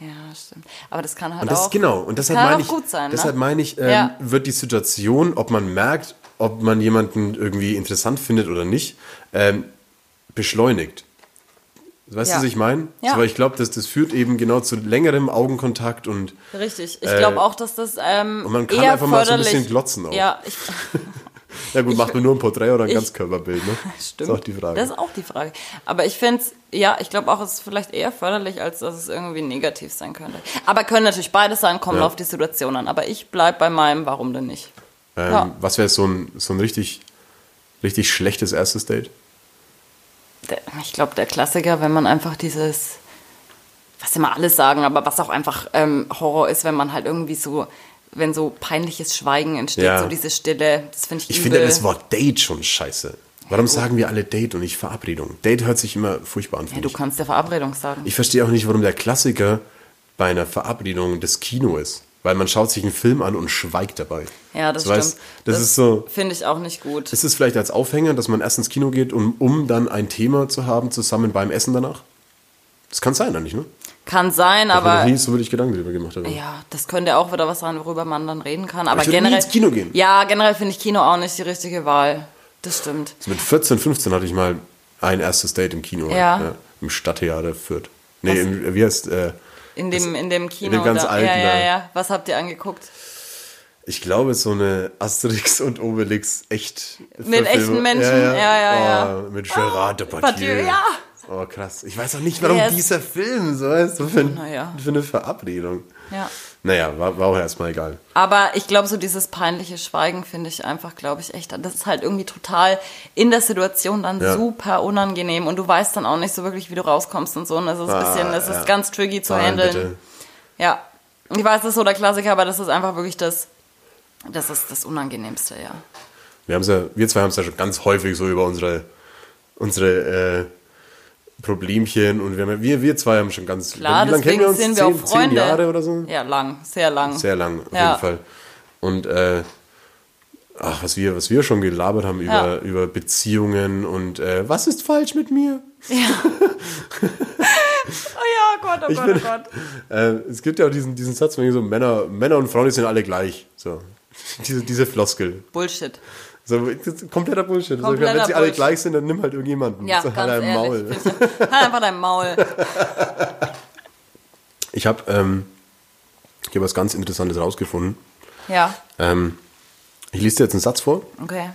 ja, stimmt. Aber das kann halt Und das auch genau. Und deshalb meine ich, gut sein, deshalb ne? meine ich, ähm, Ja. wird die Situation, ob man merkt, ob man jemanden irgendwie interessant findet oder nicht, ähm, beschleunigt. Weißt Ja. du, was ich meine? Ja. Weil ich glaube, dass das führt eben genau zu längerem Augenkontakt und Richtig. Ich Äh, glaube auch, dass das ähm, und man kann einfach mal so ein bisschen glotzen auch. Ja, ich, ja gut, macht man nur ein Porträt oder ein ich- Ganzkörperbild, ne? stimmt. Das ist auch die Frage. Das ist auch die Frage. Aber ich finde es, ja, ich glaube auch, es ist vielleicht eher förderlich, als dass es irgendwie negativ sein könnte. Aber können natürlich beides sein, kommen Ja. auf die Situation an. Aber ich bleib bei meinem, warum denn nicht? ähm, ja. Was wäre so ein, so ein richtig, richtig schlechtes erstes Date? Der- Ich glaube, der Klassiker, wenn man einfach dieses, was immer alles sagen, aber was auch einfach ähm, Horror ist, wenn man halt irgendwie so, wenn so peinliches Schweigen entsteht, Ja. so diese Stille, das finde ich Ich übel. finde das Wort Date schon scheiße. Warum sagen wir alle Date und nicht Verabredung? Date hört sich immer furchtbar an, ja, du kannst der Verabredung sagen. Ich verstehe auch nicht, warum der Klassiker bei einer Verabredung das Kino ist. Weil man schaut sich einen Film an und schweigt dabei. ja, das Du stimmt. weißt, das, ist so, Finde ich auch nicht gut. ist es vielleicht als Aufhänger, dass man erst ins Kino geht, um, um dann ein Thema zu haben, zusammen beim Essen danach? Das kann sein, eigentlich, ne? Kann sein, Aber aber noch nie so wirklich Gedanken darüber gemacht habe. Ja, das könnte auch wieder was sein, worüber man dann reden kann. Aber ich nie generell. ins Kino gehen. Ja, generell finde ich Kino auch nicht die richtige Wahl. Das stimmt. Also mit 14, 15 hatte ich mal ein erstes Date im Kino. Ja. Im Stadttheater Fürth. Nee, im, wie heißt, äh, In dem, in dem Kino. dem ganz da. alten ja, ja, ja. Was habt ihr angeguckt? ich glaube, so eine Asterix und Obelix echt. Mit echten Menschen? Ja, ja, ja. Oh, mit Gerard Depardieu. Depardieu, ja. Oh, krass. Ich weiß auch nicht, warum Yes. dieser Film so ist. So für, Naja. für eine Verabredung. Ja. Naja, war, war auch erstmal egal. Aber ich glaube, so dieses peinliche Schweigen finde ich einfach, glaube ich, echt, das ist halt irgendwie total in der Situation dann Ja. super unangenehm und du weißt dann auch nicht so wirklich, wie du rauskommst und so. Und das ist ein Ah, bisschen, das ja. ist ganz tricky zu Nein, handeln. bitte. Ja. Ich weiß, das ist so der Klassiker, aber das ist einfach wirklich das, das ist das Unangenehmste, ja. Wir, haben's ja, wir zwei haben es ja schon ganz häufig so über unsere, unsere äh, Problemchen und wir, haben, ja- wir, wir zwei haben schon ganz. Klar, wie lange kennen wir uns? sind wir zehn, auch Freunde. Zehn Jahre oder so? Ja, lang, sehr lang. Sehr lang, auf Ja. jeden Fall. Und äh, ach, was wir, was wir schon gelabert haben über, Ja. über Beziehungen und äh, was ist falsch mit mir? Oh ja, Gott, oh Gott, oh Gott. Äh, es gibt ja auch diesen, diesen Satz, wenn ich so Männer, Männer und Frauen die sind alle gleich. So. Diese, diese Floskel. Bullshit. So, das ist kompletter Bullshit. Also, Kompletter wenn sie alle Bullshit. gleich sind, dann nimm halt irgendjemanden. Ja, so, ganz halt ein ehrlich. Maul. Halt einfach dein Maul. Ich habe ähm, ich hab was ganz Interessantes rausgefunden. Ja, Ähm, ich lese dir jetzt einen Satz vor. okay.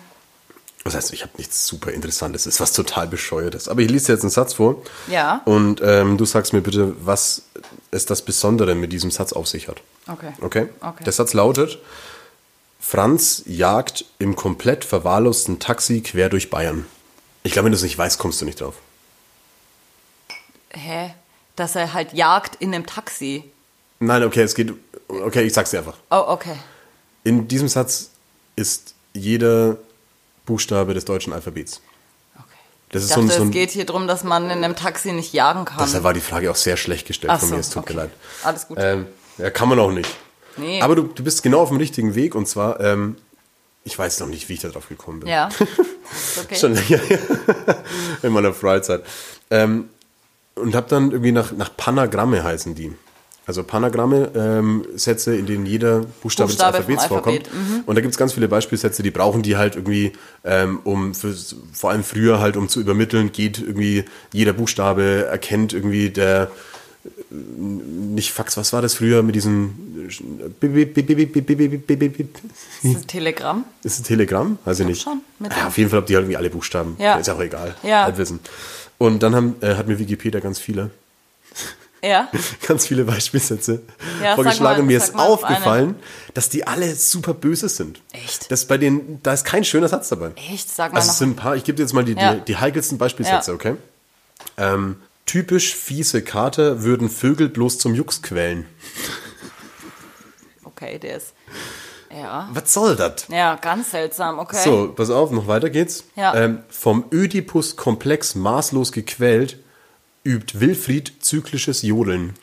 Das heißt, ich habe nichts super Interessantes, es ist was total Bescheuertes. Aber ich lese dir jetzt einen Satz vor. Ja. Und ähm, du sagst mir bitte, was es das Besondere mit diesem Satz auf sich hat. Okay. Okay? Okay. Der Satz lautet: Franz jagt im komplett verwahrlosten Taxi quer durch Bayern. Ich glaube, wenn du es nicht weißt, kommst du nicht drauf. Hä? Dass er halt jagt in einem Taxi. Nein, okay, es geht. Okay, ich sag's dir einfach. Oh, okay. In diesem Satz ist jeder Buchstabe des deutschen Alphabets. Okay. Das ist Ich so dachte, ein, so es geht hier drum, dass man in einem Taxi nicht jagen kann. Deshalb war die Frage auch sehr schlecht gestellt Ach von so, mir, es tut okay. mir leid. Alles gut. Ähm, ja, kann man auch nicht. Nee. Aber du, du bist genau auf dem richtigen Weg und zwar, ähm, ich weiß noch nicht, wie ich da drauf gekommen bin. ja. Okay. Schon länger in meiner Freizeit. Ähm, und habe dann irgendwie nach, nach Panagramme heißen die. Also Panagramme, ähm, Sätze, in denen jeder Buchstabe, Buchstabe des Alphabets vom vorkommt. Alphabet, mhm. Und da gibt's ganz viele Beispielsätze, die brauchen die halt irgendwie, ähm, um für, vor allem früher halt, um zu übermitteln, geht irgendwie jeder Buchstabe, erkennt irgendwie der nicht Fax, was war das früher mit diesem Ist das Telegramm? ist es Telegramm? Weiß ich nicht. schon, Ja, auf jeden Fall habt ihr irgendwie alle Buchstaben. Ja. Ist auch egal. Ja. Halbwissen. Und dann haben, äh, hat mir Wikipedia ganz viele, Ja. ganz viele Beispielsätze Ja, vorgeschlagen. mal- und mir ist aufgefallen, dass die alle super böse sind. Echt? Das bei denen, da ist kein schöner Satz dabei. Echt? Sag mal Also es sind ein paar, ich gebe dir jetzt mal die, Ja. die, die heikelsten Beispielsätze, Ja. okay? Ähm, typisch fiese Kater würden Vögel bloß zum Jux quälen. Okay, der ist. Ja. Was soll das? Ja, ganz seltsam, okay. So, pass auf, noch weiter geht's. Ja. Ähm, vom Ödipus-Komplex maßlos gequält, übt Wilfried zyklisches Jodeln.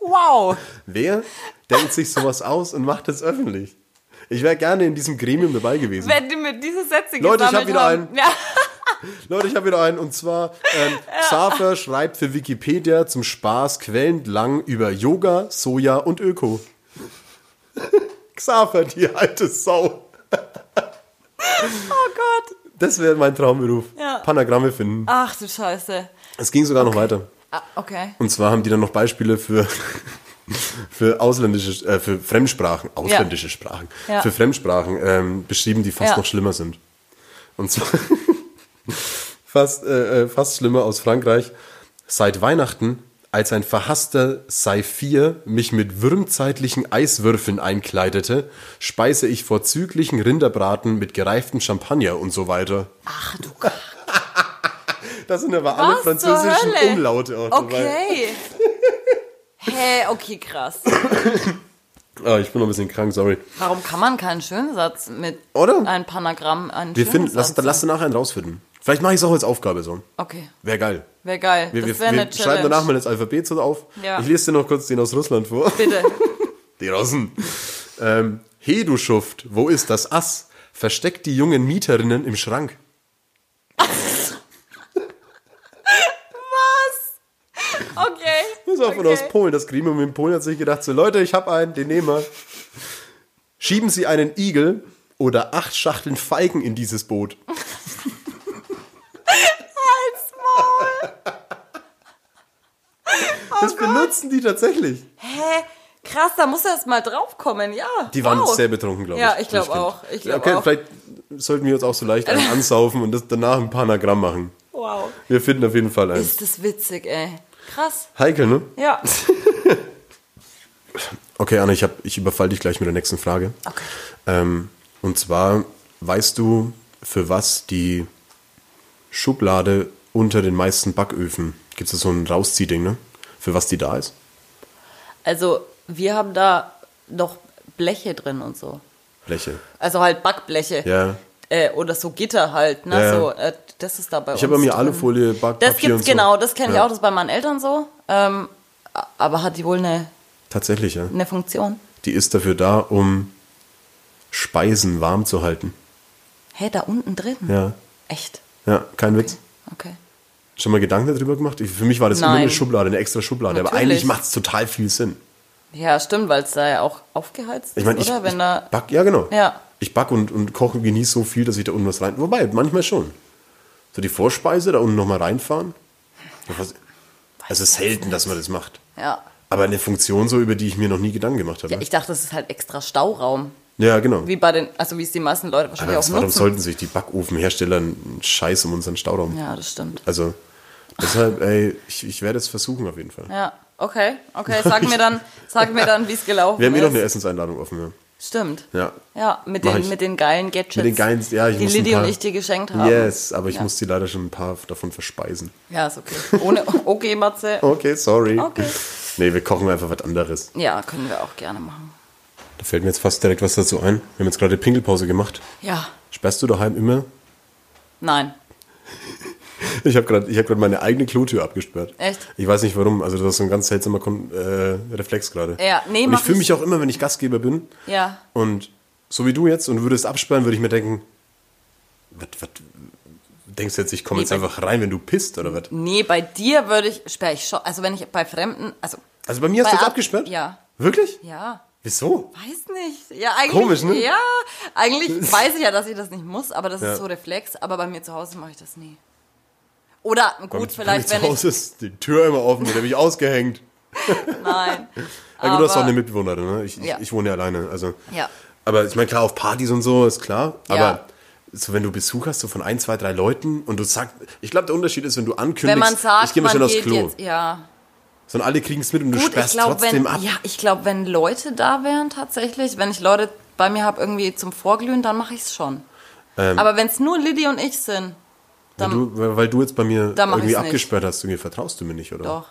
Wow. Wer denkt sich sowas aus und macht es öffentlich? Ich wäre gerne in diesem Gremium dabei gewesen. Wenn die mit diese Sätze Leute, ich hab wieder haben. einen. Ja. Leute, ich habe wieder einen. Und zwar, ähm, Xaver schreibt für Wikipedia zum Spaß quellend lang über Yoga, Soja und Öko. Xaver, die alte Sau. Oh Gott. Das wäre mein Traumberuf. Ja. Panagramme finden. Ach du Scheiße. Es ging sogar noch weiter. Ah, okay. Und zwar haben die dann noch Beispiele für, für ausländische, äh, für Fremdsprachen, ausländische Sprachen, Ja. für Fremdsprachen ähm, beschrieben, die fast Ja. noch schlimmer sind. Und zwar fast, äh, äh, fast schlimmer aus Frankreich. Seit Weihnachten, als ein verhasster Saphir mich mit würmzeitlichen Eiswürfeln einkleidete, speise ich vorzüglichen Rinderbraten mit gereiftem Champagner und so weiter. Ach du Gott. Das sind aber alle Was zur französischen? Umlaute auch. Okay. Hä, okay, krass. Ah, ich bin noch ein bisschen krank, sorry. Warum kann man keinen schönen Satz mit Oder? ein Panagramm einen Wir finden, lass, dann lass danach einen rausfinden. Vielleicht mache ich es auch als Aufgabe so. Okay, Wäre geil. wäre geil. Wir, wir, das wäre wir eine schreiben danach mal das Alphabet so auf. Ja. Ich lese dir noch kurz den aus Russland vor. Bitte. Die Russen. Ähm, He, du Schuft, wo ist das Ass? Versteckt die jungen Mieterinnen im Schrank. Okay. Das war von okay. aus Polen. Das Gremium in Polen hat sich gedacht, so Leute, ich habe einen, den nehmen wir. Schieben Sie einen Igel oder acht Schachteln Feigen in dieses Boot. Das benutzen die tatsächlich. Hä? Krass, da muss erst mal draufkommen, ja. Die waren wow. sehr betrunken, glaube ich. Ja, ich glaube auch. Ich glaub okay, auch. vielleicht sollten wir uns auch so leicht einen ansaufen und das danach ein Panagramm machen. Wow. Wir finden auf jeden Fall einen. Ist das witzig, ey. Krass. Heikel, ne? Ja. Okay, Anna, ich, hab, ich überfall dich gleich mit der nächsten Frage. Okay. Ähm, und zwar, weißt du, für was die Schublade unter den meisten Backöfen, gibt es so ein Rausziehding, ne? Für was die da ist? Also, wir haben da noch Bleche drin und so. Fläche. Also halt Backbleche. Ja. Äh, oder so Gitter halt, ne? Ja. So, äh, das ist da bei Ich uns. habe bei mir drin. Alufolie, Backpapier Das gibt's und so. genau, das kenne ich Ja. auch, das ist bei meinen Eltern so. Ähm, aber hat die wohl eine, Tatsächlich, ja. eine Funktion? Die ist dafür da, um Speisen warm zu halten. Hä, da unten drin? Ja. Echt? Ja, kein Witz. Okay. Schon mal Gedanken darüber gemacht? Ich, für mich war das immer Nein. eine Schublade, eine extra Schublade. Aber Natürlich. eigentlich macht es total viel Sinn. Ja, stimmt, weil es da ja auch aufgeheizt Ich meine, ist, ich, oder? Wenn ich da, back, ja genau. Ja. Ich back und, und koche und genieße so viel, dass ich da unten was rein. Wobei, manchmal schon. So die Vorspeise, da unten nochmal reinfahren. Was- Also selten, dass man das macht. ja. Aber eine Funktion so, über die ich mir noch nie Gedanken gemacht habe. ja, ich dachte, das ist halt extra Stauraum. Ja, genau. Wie bei den, also wie es die meisten Leute wahrscheinlich Aber auch was, warum nutzen. sollten sich die Backofenhersteller einen Scheiß um unseren Stauraum? Ja, das stimmt. Also, deshalb, ey, ich, ich werde es versuchen auf jeden Fall. Ja, okay, okay. Sag mir dann, sag mir dann, wie es gelaufen Wir haben eh ist. noch eine Essenseinladung offen, ja. Stimmt. Ja. Ja, mit Mach den, ich. mit den geilen Gadgets. Mit den geilen, ja, ich die muss paar, und ich dir geschenkt haben. Yes, aber ich Ja. muss die leider schon ein paar davon verspeisen. Ja, ist okay. Ohne, okay, Matze. Okay, sorry. Okay. Nee, wir kochen einfach was anderes. Ja, können wir auch gerne machen. Da fällt mir jetzt fast direkt was dazu ein. Wir haben jetzt gerade Pinkelpause gemacht. Ja, Sperrst du daheim immer? nein. Ich habe gerade ich hab grad meine eigene Klotür abgesperrt. Echt? Ich weiß nicht warum. Also das ist so ein ganz seltsamer Kon äh, Reflex gerade. Ja, nee, Und ich fühle ich- mich auch immer, wenn ich Gastgeber bin Ja. und so wie du jetzt und würdest absperren, würde ich mir denken, was, was, denkst du jetzt, ich komme Nee, jetzt einfach rein, wenn du pisst oder was? Nee, bei dir würde ich, sperre ich schon, also wenn ich bei Fremden, also. Also bei mir hast bei du jetzt Ab- abgesperrt? Ja. Wirklich? Ja. Wieso? Weiß nicht. Ja, eigentlich. Komisch, ne? Ja, eigentlich weiß ich ja, dass ich das nicht muss, aber das Ja. ist so Reflex. Aber bei mir zu Hause mache ich das nie. Oder gut, vielleicht, wenn Hause ist die Tür immer offen, die habe ich ausgehängt. ich. Nein. Ja, gut, du hast auch eine Mitbewohnerin, ne? Ich, Ja. ich, ich wohne ja alleine. Also. Ja. Aber ich meine, klar, auf Partys und so ist klar. Ja. Aber so, wenn du Besuch hast, so von ein, zwei, drei Leuten und du sagst, ich glaube, der Unterschied ist, wenn du ankündigst, Wenn man sagt, ich gehe mal schnell aufs Klo. jetzt, ja. Sondern alle kriegen es mit und du Gut, ich sperrst glaube, trotzdem wenn, ab. ja, ich glaube, wenn Leute da wären tatsächlich, wenn ich Leute bei mir habe irgendwie zum Vorglühen, dann mache ich es schon. Ähm. aber wenn es nur Liddy und ich sind, dann du, weil du jetzt bei mir irgendwie abgesperrt hast, irgendwie vertraust du mir nicht, oder? Doch.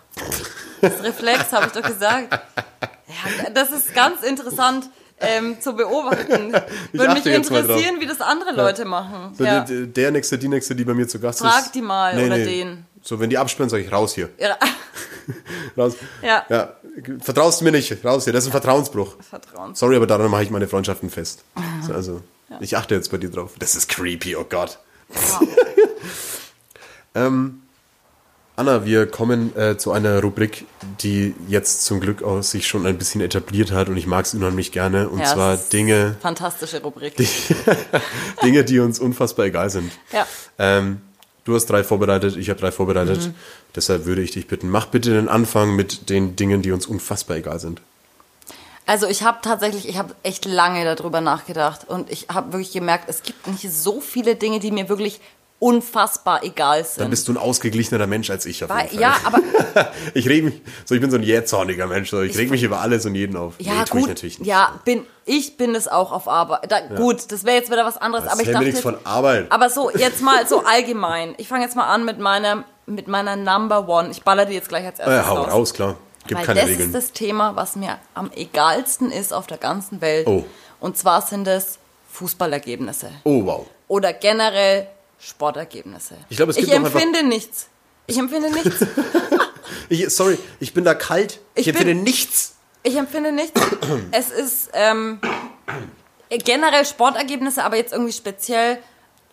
Das Reflex, habe ich doch gesagt. Ja, das ist ganz interessant ähm, zu beobachten. Würde mich interessieren, wie das andere Leute machen. So, Ja. der, der nächste, die nächste, die bei mir zu Gast ist. Frag die mal oder den. So, wenn die absperren, sage ich raus hier. Ja. Raus. Ja. ja. Vertraust du mir nicht, raus hier. Das ist ein Vertrauensbruch. Vertrauen. Sorry, aber daran mache ich meine Freundschaften fest. So, Also, ich achte jetzt bei dir drauf. Das ist creepy, oh Gott. Ähm, Anna, wir kommen äh, zu einer Rubrik, die jetzt zum Glück auch sich schon ein bisschen etabliert hat und ich mag es unheimlich gerne. Und Ja, zwar Dinge, Fantastische Rubrik. Dinge, die uns unfassbar egal sind. Ja. Ähm, du hast drei vorbereitet, ich habe drei vorbereitet. Mhm. Deshalb würde ich dich bitten, mach bitte den Anfang mit den Dingen, die uns unfassbar egal sind. Also ich habe tatsächlich, ich habe echt lange darüber nachgedacht und ich habe wirklich gemerkt, es gibt nicht so viele Dinge, die mir wirklich unfassbar egal sind. Dann bist du ein ausgeglichenerer Mensch als ich auf Weil- jeden Fall. ja, aber Ich reg mich, so ich bin so ein jähzorniger Mensch, so ich reg mich über alles und jeden auf. ja nee, tue gut, ich natürlich nicht. ja bin ich bin es auch auf Arbeit. Da, Gut, das wäre jetzt wieder was anderes, Das aber ich dachte, nichts von Arbeit. aber so jetzt mal so allgemein. Ich fange jetzt mal an mit meiner mit meiner Number One. Ich baller die jetzt gleich als erstes hau raus. raus, klar. Gibt Weil keine das Regeln. ist das Thema, was mir am egalsten ist auf der ganzen Welt. Oh. Und zwar sind es Fußballergebnisse oh, wow. oder generell Sportergebnisse. Ich glaube, es gibt ich empfinde nichts. Ich empfinde nichts. Ich, sorry, ich bin da kalt. Ich, Ich bin- empfinde nichts. Ich empfinde nichts. Es ist ähm, generell Sportergebnisse, aber jetzt irgendwie speziell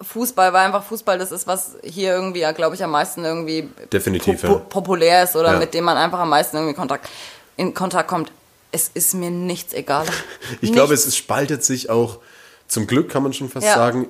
Fußball, weil einfach Fußball das ist, was hier irgendwie, glaube ich, am meisten irgendwie Definitiv, po- ja. populär ist oder Ja. mit dem man einfach am meisten irgendwie Kontakt, in Kontakt kommt. Es ist mir nichts egal. Ich glaube, es ist, spaltet sich auch, zum Glück kann man schon fast Ja. sagen,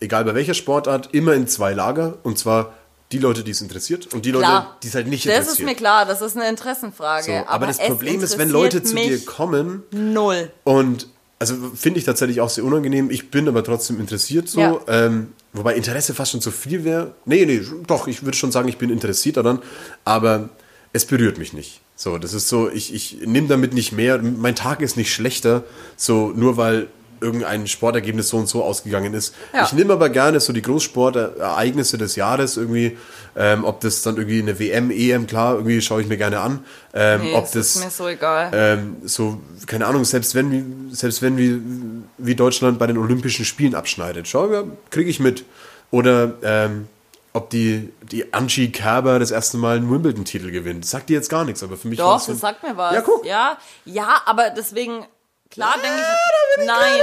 egal bei welcher Sportart, immer in zwei Lager. Und zwar die Leute, die es interessiert und die Leute, Klar. die es halt nicht Das interessiert. ist mir klar, das ist eine Interessenfrage. so, aber, aber das Problem ist, wenn Leute zu dir kommen Null. und also finde ich tatsächlich auch sehr unangenehm. Ich bin aber trotzdem interessiert so. Ja. Ähm, wobei Interesse fast schon zu viel wäre. Nee, nee, doch, ich würde schon sagen, ich bin interessiert daran. Aber es berührt mich nicht. So, das ist so, ich, ich nehme damit nicht mehr. Mein Tag ist nicht schlechter, so nur weil irgendein Sportergebnis so und so ausgegangen ist. Ja. Ich nehme aber gerne so die Großsportereignisse des Jahres irgendwie, ähm, ob das dann irgendwie eine WM, EM, klar, irgendwie schaue ich mir gerne an. Ähm, Nee, ob das das ist mir so egal. ähm, so, keine Ahnung, selbst wenn, wie- selbst wenn wie, wie Deutschland bei den Olympischen Spielen abschneidet, schau, ja, kriege ich mit. Oder ähm, ob die, die Angie Kerber das erste Mal einen Wimbledon-Titel gewinnt. Sagt dir jetzt gar nichts, aber für mich Doch, so- das sagt mir was. Ja, guck. Ja, ja aber deswegen, klar denke ich, nein.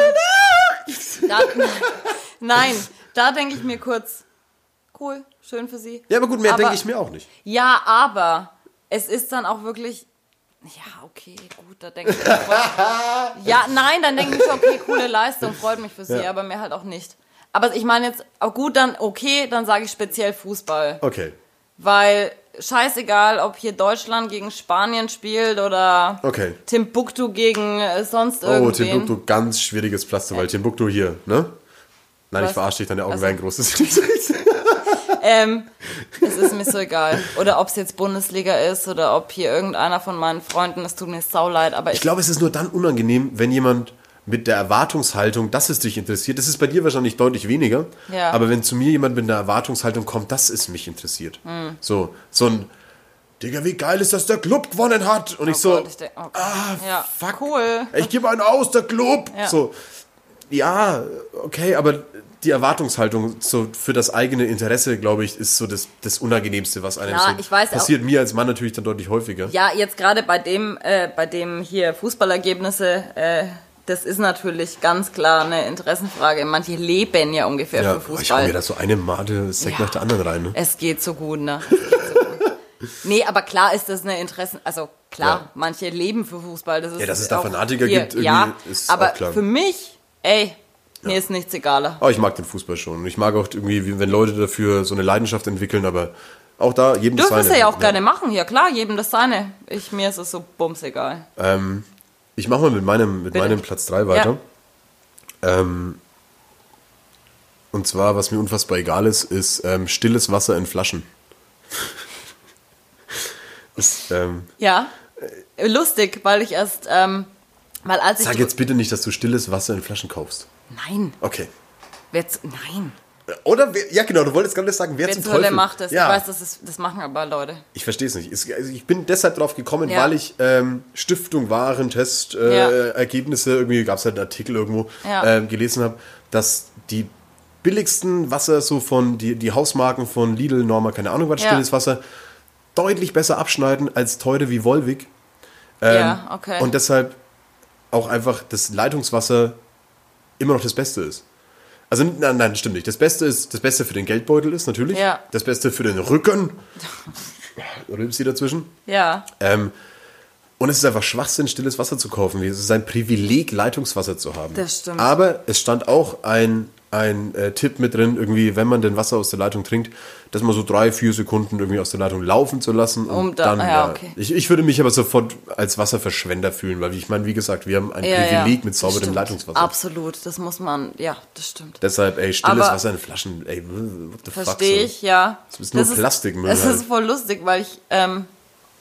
Da, nein, da denke ich mir kurz, cool, schön für sie. Ja, aber gut, mehr Aber- denke ich mir auch nicht. Ja, aber es ist dann auch wirklich, ja, okay, gut, da denke ich mir, ja, nein, dann denke ich mir, okay, coole Leistung, freut mich für sie, Ja. aber mir halt auch nicht. Aber ich meine jetzt, auch gut, dann, okay, dann sage ich speziell Fußball. Okay. Weil scheißegal, ob hier Deutschland gegen Spanien spielt oder Okay. Timbuktu gegen äh, sonst Oh, irgendwen. Timbuktu, ganz schwieriges Pflaster, weil Timbuktu hier, ne? Nein, ich Was? verarsche dich, deine Augen Also- wären groß. Das Ähm, es ist mir so egal. Oder ob es jetzt Bundesliga ist oder ob hier irgendeiner von meinen Freunden, es tut mir sauleid, aber Ich ich, glaube, es ist nur dann unangenehm, wenn jemand mit der Erwartungshaltung, dass es dich interessiert, das ist bei dir wahrscheinlich deutlich weniger, Ja. aber wenn zu mir jemand mit einer Erwartungshaltung kommt, dass es mich interessiert. Hm. So, so ein, Digga, wie geil ist, dass der Club gewonnen hat? Und ich so, Gott, ich denk, oh ah, ja, fuck. cool. ich gebe einen aus, der Club. Ja. So, ja, okay, aber die Erwartungshaltung so für das eigene Interesse, glaube ich, ist so das, das Unangenehmste, was einem Ja, so weiß auch- passiert. Mir als Mann natürlich dann deutlich häufiger. Ja, jetzt gerade bei dem, äh, bei dem hier Fußballergebnisse, äh, das ist natürlich ganz klar eine Interessenfrage. Manche leben ja ungefähr Ja, für aber ich hau mir Fußball. da so eine Made Sekt Ja. nach der anderen rein. Ne? Es geht so gut, ne? Es so gut. nee, aber klar ist das eine Interessen, also klar, Ja. manche leben für Fußball. Das ist Ja, dass es da Fanatiker hier, gibt, irgendwie ja, ist aber klar. für mich, ey, mir ist nichts egaler. Aber ich mag den Fußball schon. Ich mag auch irgendwie, wie- wenn Leute dafür so eine Leidenschaft entwickeln, aber auch da jedem das Dürfen seine. sie ja auch gerne machen, ja klar, jedem das seine. Ich, mir ist es so bums egal. Ähm, ich mache mal mit meinem, mit Bitte. meinem Platz 3 weiter. Ähm, und zwar, was mir unfassbar egal ist, ist ähm, stilles Wasser in Flaschen. ist, ähm, Ja, äh, lustig, weil ich erst, ähm, weil als ich... sag jetzt bitte nicht, dass du stilles Wasser in Flaschen kaufst. Nein, Okay. zu, nein. Oder, wer, ja genau, du wolltest gerade sagen, wer, Wer zum Teufel. Hölle macht das? Ja. Ich weiß, das, ist, das machen aber Leute. Ich verstehe es nicht. Also ich bin deshalb drauf gekommen, Ja. weil ich ähm, Stiftung Warentest äh, Ja. Ergebnisse, irgendwie gab es halt einen Artikel irgendwo, Ja. ähm, gelesen habe, dass die billigsten Wasser so von, die, die Hausmarken von Lidl, Norma, keine Ahnung was, stilles Wasser, deutlich besser abschneiden als teure wie Volvic. Ähm, ja, okay. Und deshalb auch einfach das Leitungswasser immer noch das Beste ist. Also nein, nein, stimmt nicht. Das Beste ist, das Beste für den Geldbeutel ist natürlich. Ja. Das Beste für den Rücken. Rülpsi dazwischen. ja, Ähm, und es ist einfach Schwachsinn, stilles Wasser zu kaufen. Es ist ein Privileg, Leitungswasser zu haben. Das stimmt. Aber es stand auch ein, ein äh, Tipp mit drin, irgendwie, wenn man den Wasser aus der Leitung trinkt, dass man so drei, vier Sekunden irgendwie aus der Leitung laufen zu lassen. Und Um da- dann, ja, ja. okay. Ich, ich würde mich aber sofort als Wasserverschwender fühlen, weil ich meine, wie gesagt, wir haben ein ja, Privileg ja. mit Das sauberem stimmt. Leitungswasser. Absolut, das muss man, ja, das stimmt. Deshalb, ey, stilles Aber- Wasser in Flaschen, ey, what the fuck. Verstehe so. ich, ja. Das ist nur Plastikmüll Es halt. ist voll lustig, weil ich ähm,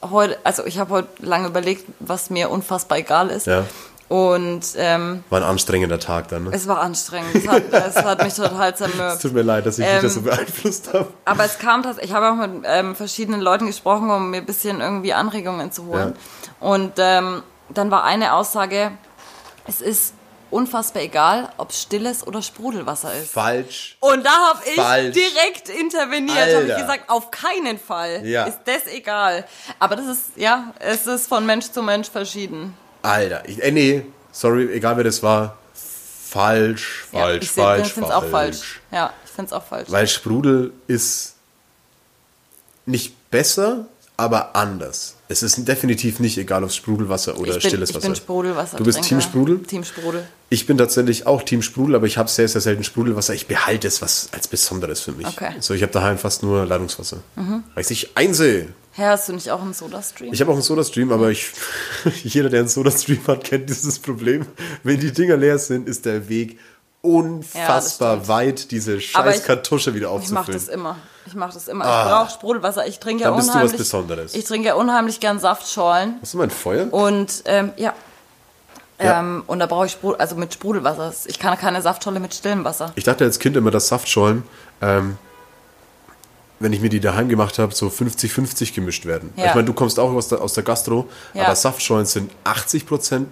heute, also ich habe heute lange überlegt, was mir unfassbar egal ist. Ja. Und ähm, War ein anstrengender Tag dann, ne? es war anstrengend. Es hat, es hat mich total Es zermürbt. tut mir leid, dass ich Ähm, dich das so beeinflusst habe. Aber es kam tatsächlich, ich habe auch mit ähm, verschiedenen Leuten gesprochen, um mir ein bisschen irgendwie Anregungen zu holen. Und ähm, dann war eine Aussage, es ist unfassbar egal, ob stilles oder Sprudelwasser ist. Falsch. Und da habe ich Falsch. direkt interveniert, habe ich gesagt, auf keinen Fall Ja. ist das egal. Aber das ist, ja, es ist von Mensch zu Mensch verschieden. Alter, ich, äh, nee, sorry, egal wer das war. Falsch, ja, falsch, ich seh- falsch, Ich finde es auch falsch. Ja, ich finde es auch falsch. Weil Sprudel ist nicht besser, aber anders. Es ist definitiv nicht egal, ob Sprudelwasser oder ich bin, stilles ich Wasser. bin Sprudelwasser. Du bist Team Sprudel? Team Sprudel. Ich bin tatsächlich auch Team Sprudel, aber ich habe sehr, sehr selten Sprudelwasser. Ich behalte es was als Besonderes für mich. Okay. Mhm. So, ich habe daheim fast nur Leitungswasser. Weil ich nicht einsehe. Hä, hast du nicht auch einen Soda-Stream? Ich habe auch einen Soda-Stream, aber ich, jeder, der einen Soda-Stream hat, kennt dieses Problem. Wenn die Dinger leer sind, ist der Weg unfassbar stimmt. weit, diese scheiß ich- Kartusche wieder Ich mache aufzufüllen. das immer. Ich mache das immer. Ich brauche Sprudelwasser. Ich trinke ja Ah. Dann bist du was unheimlich. Besonderes. Ich trinke ja unheimlich gern Saftschorlen. Hast du mein Feuer? Und ähm, ja. Ja. Ähm, und da brauche ich Sprudel, also mit Sprudelwasser. Ich kann keine Saftschorle mit stillem Wasser. Ich dachte als Kind immer, dass Saftschollen, ähm, wenn ich mir die daheim gemacht habe, so 50-50 gemischt werden. Ja. Ich meine, du kommst auch aus der, aus der Gastro, Ja. aber Saftschollen sind 80%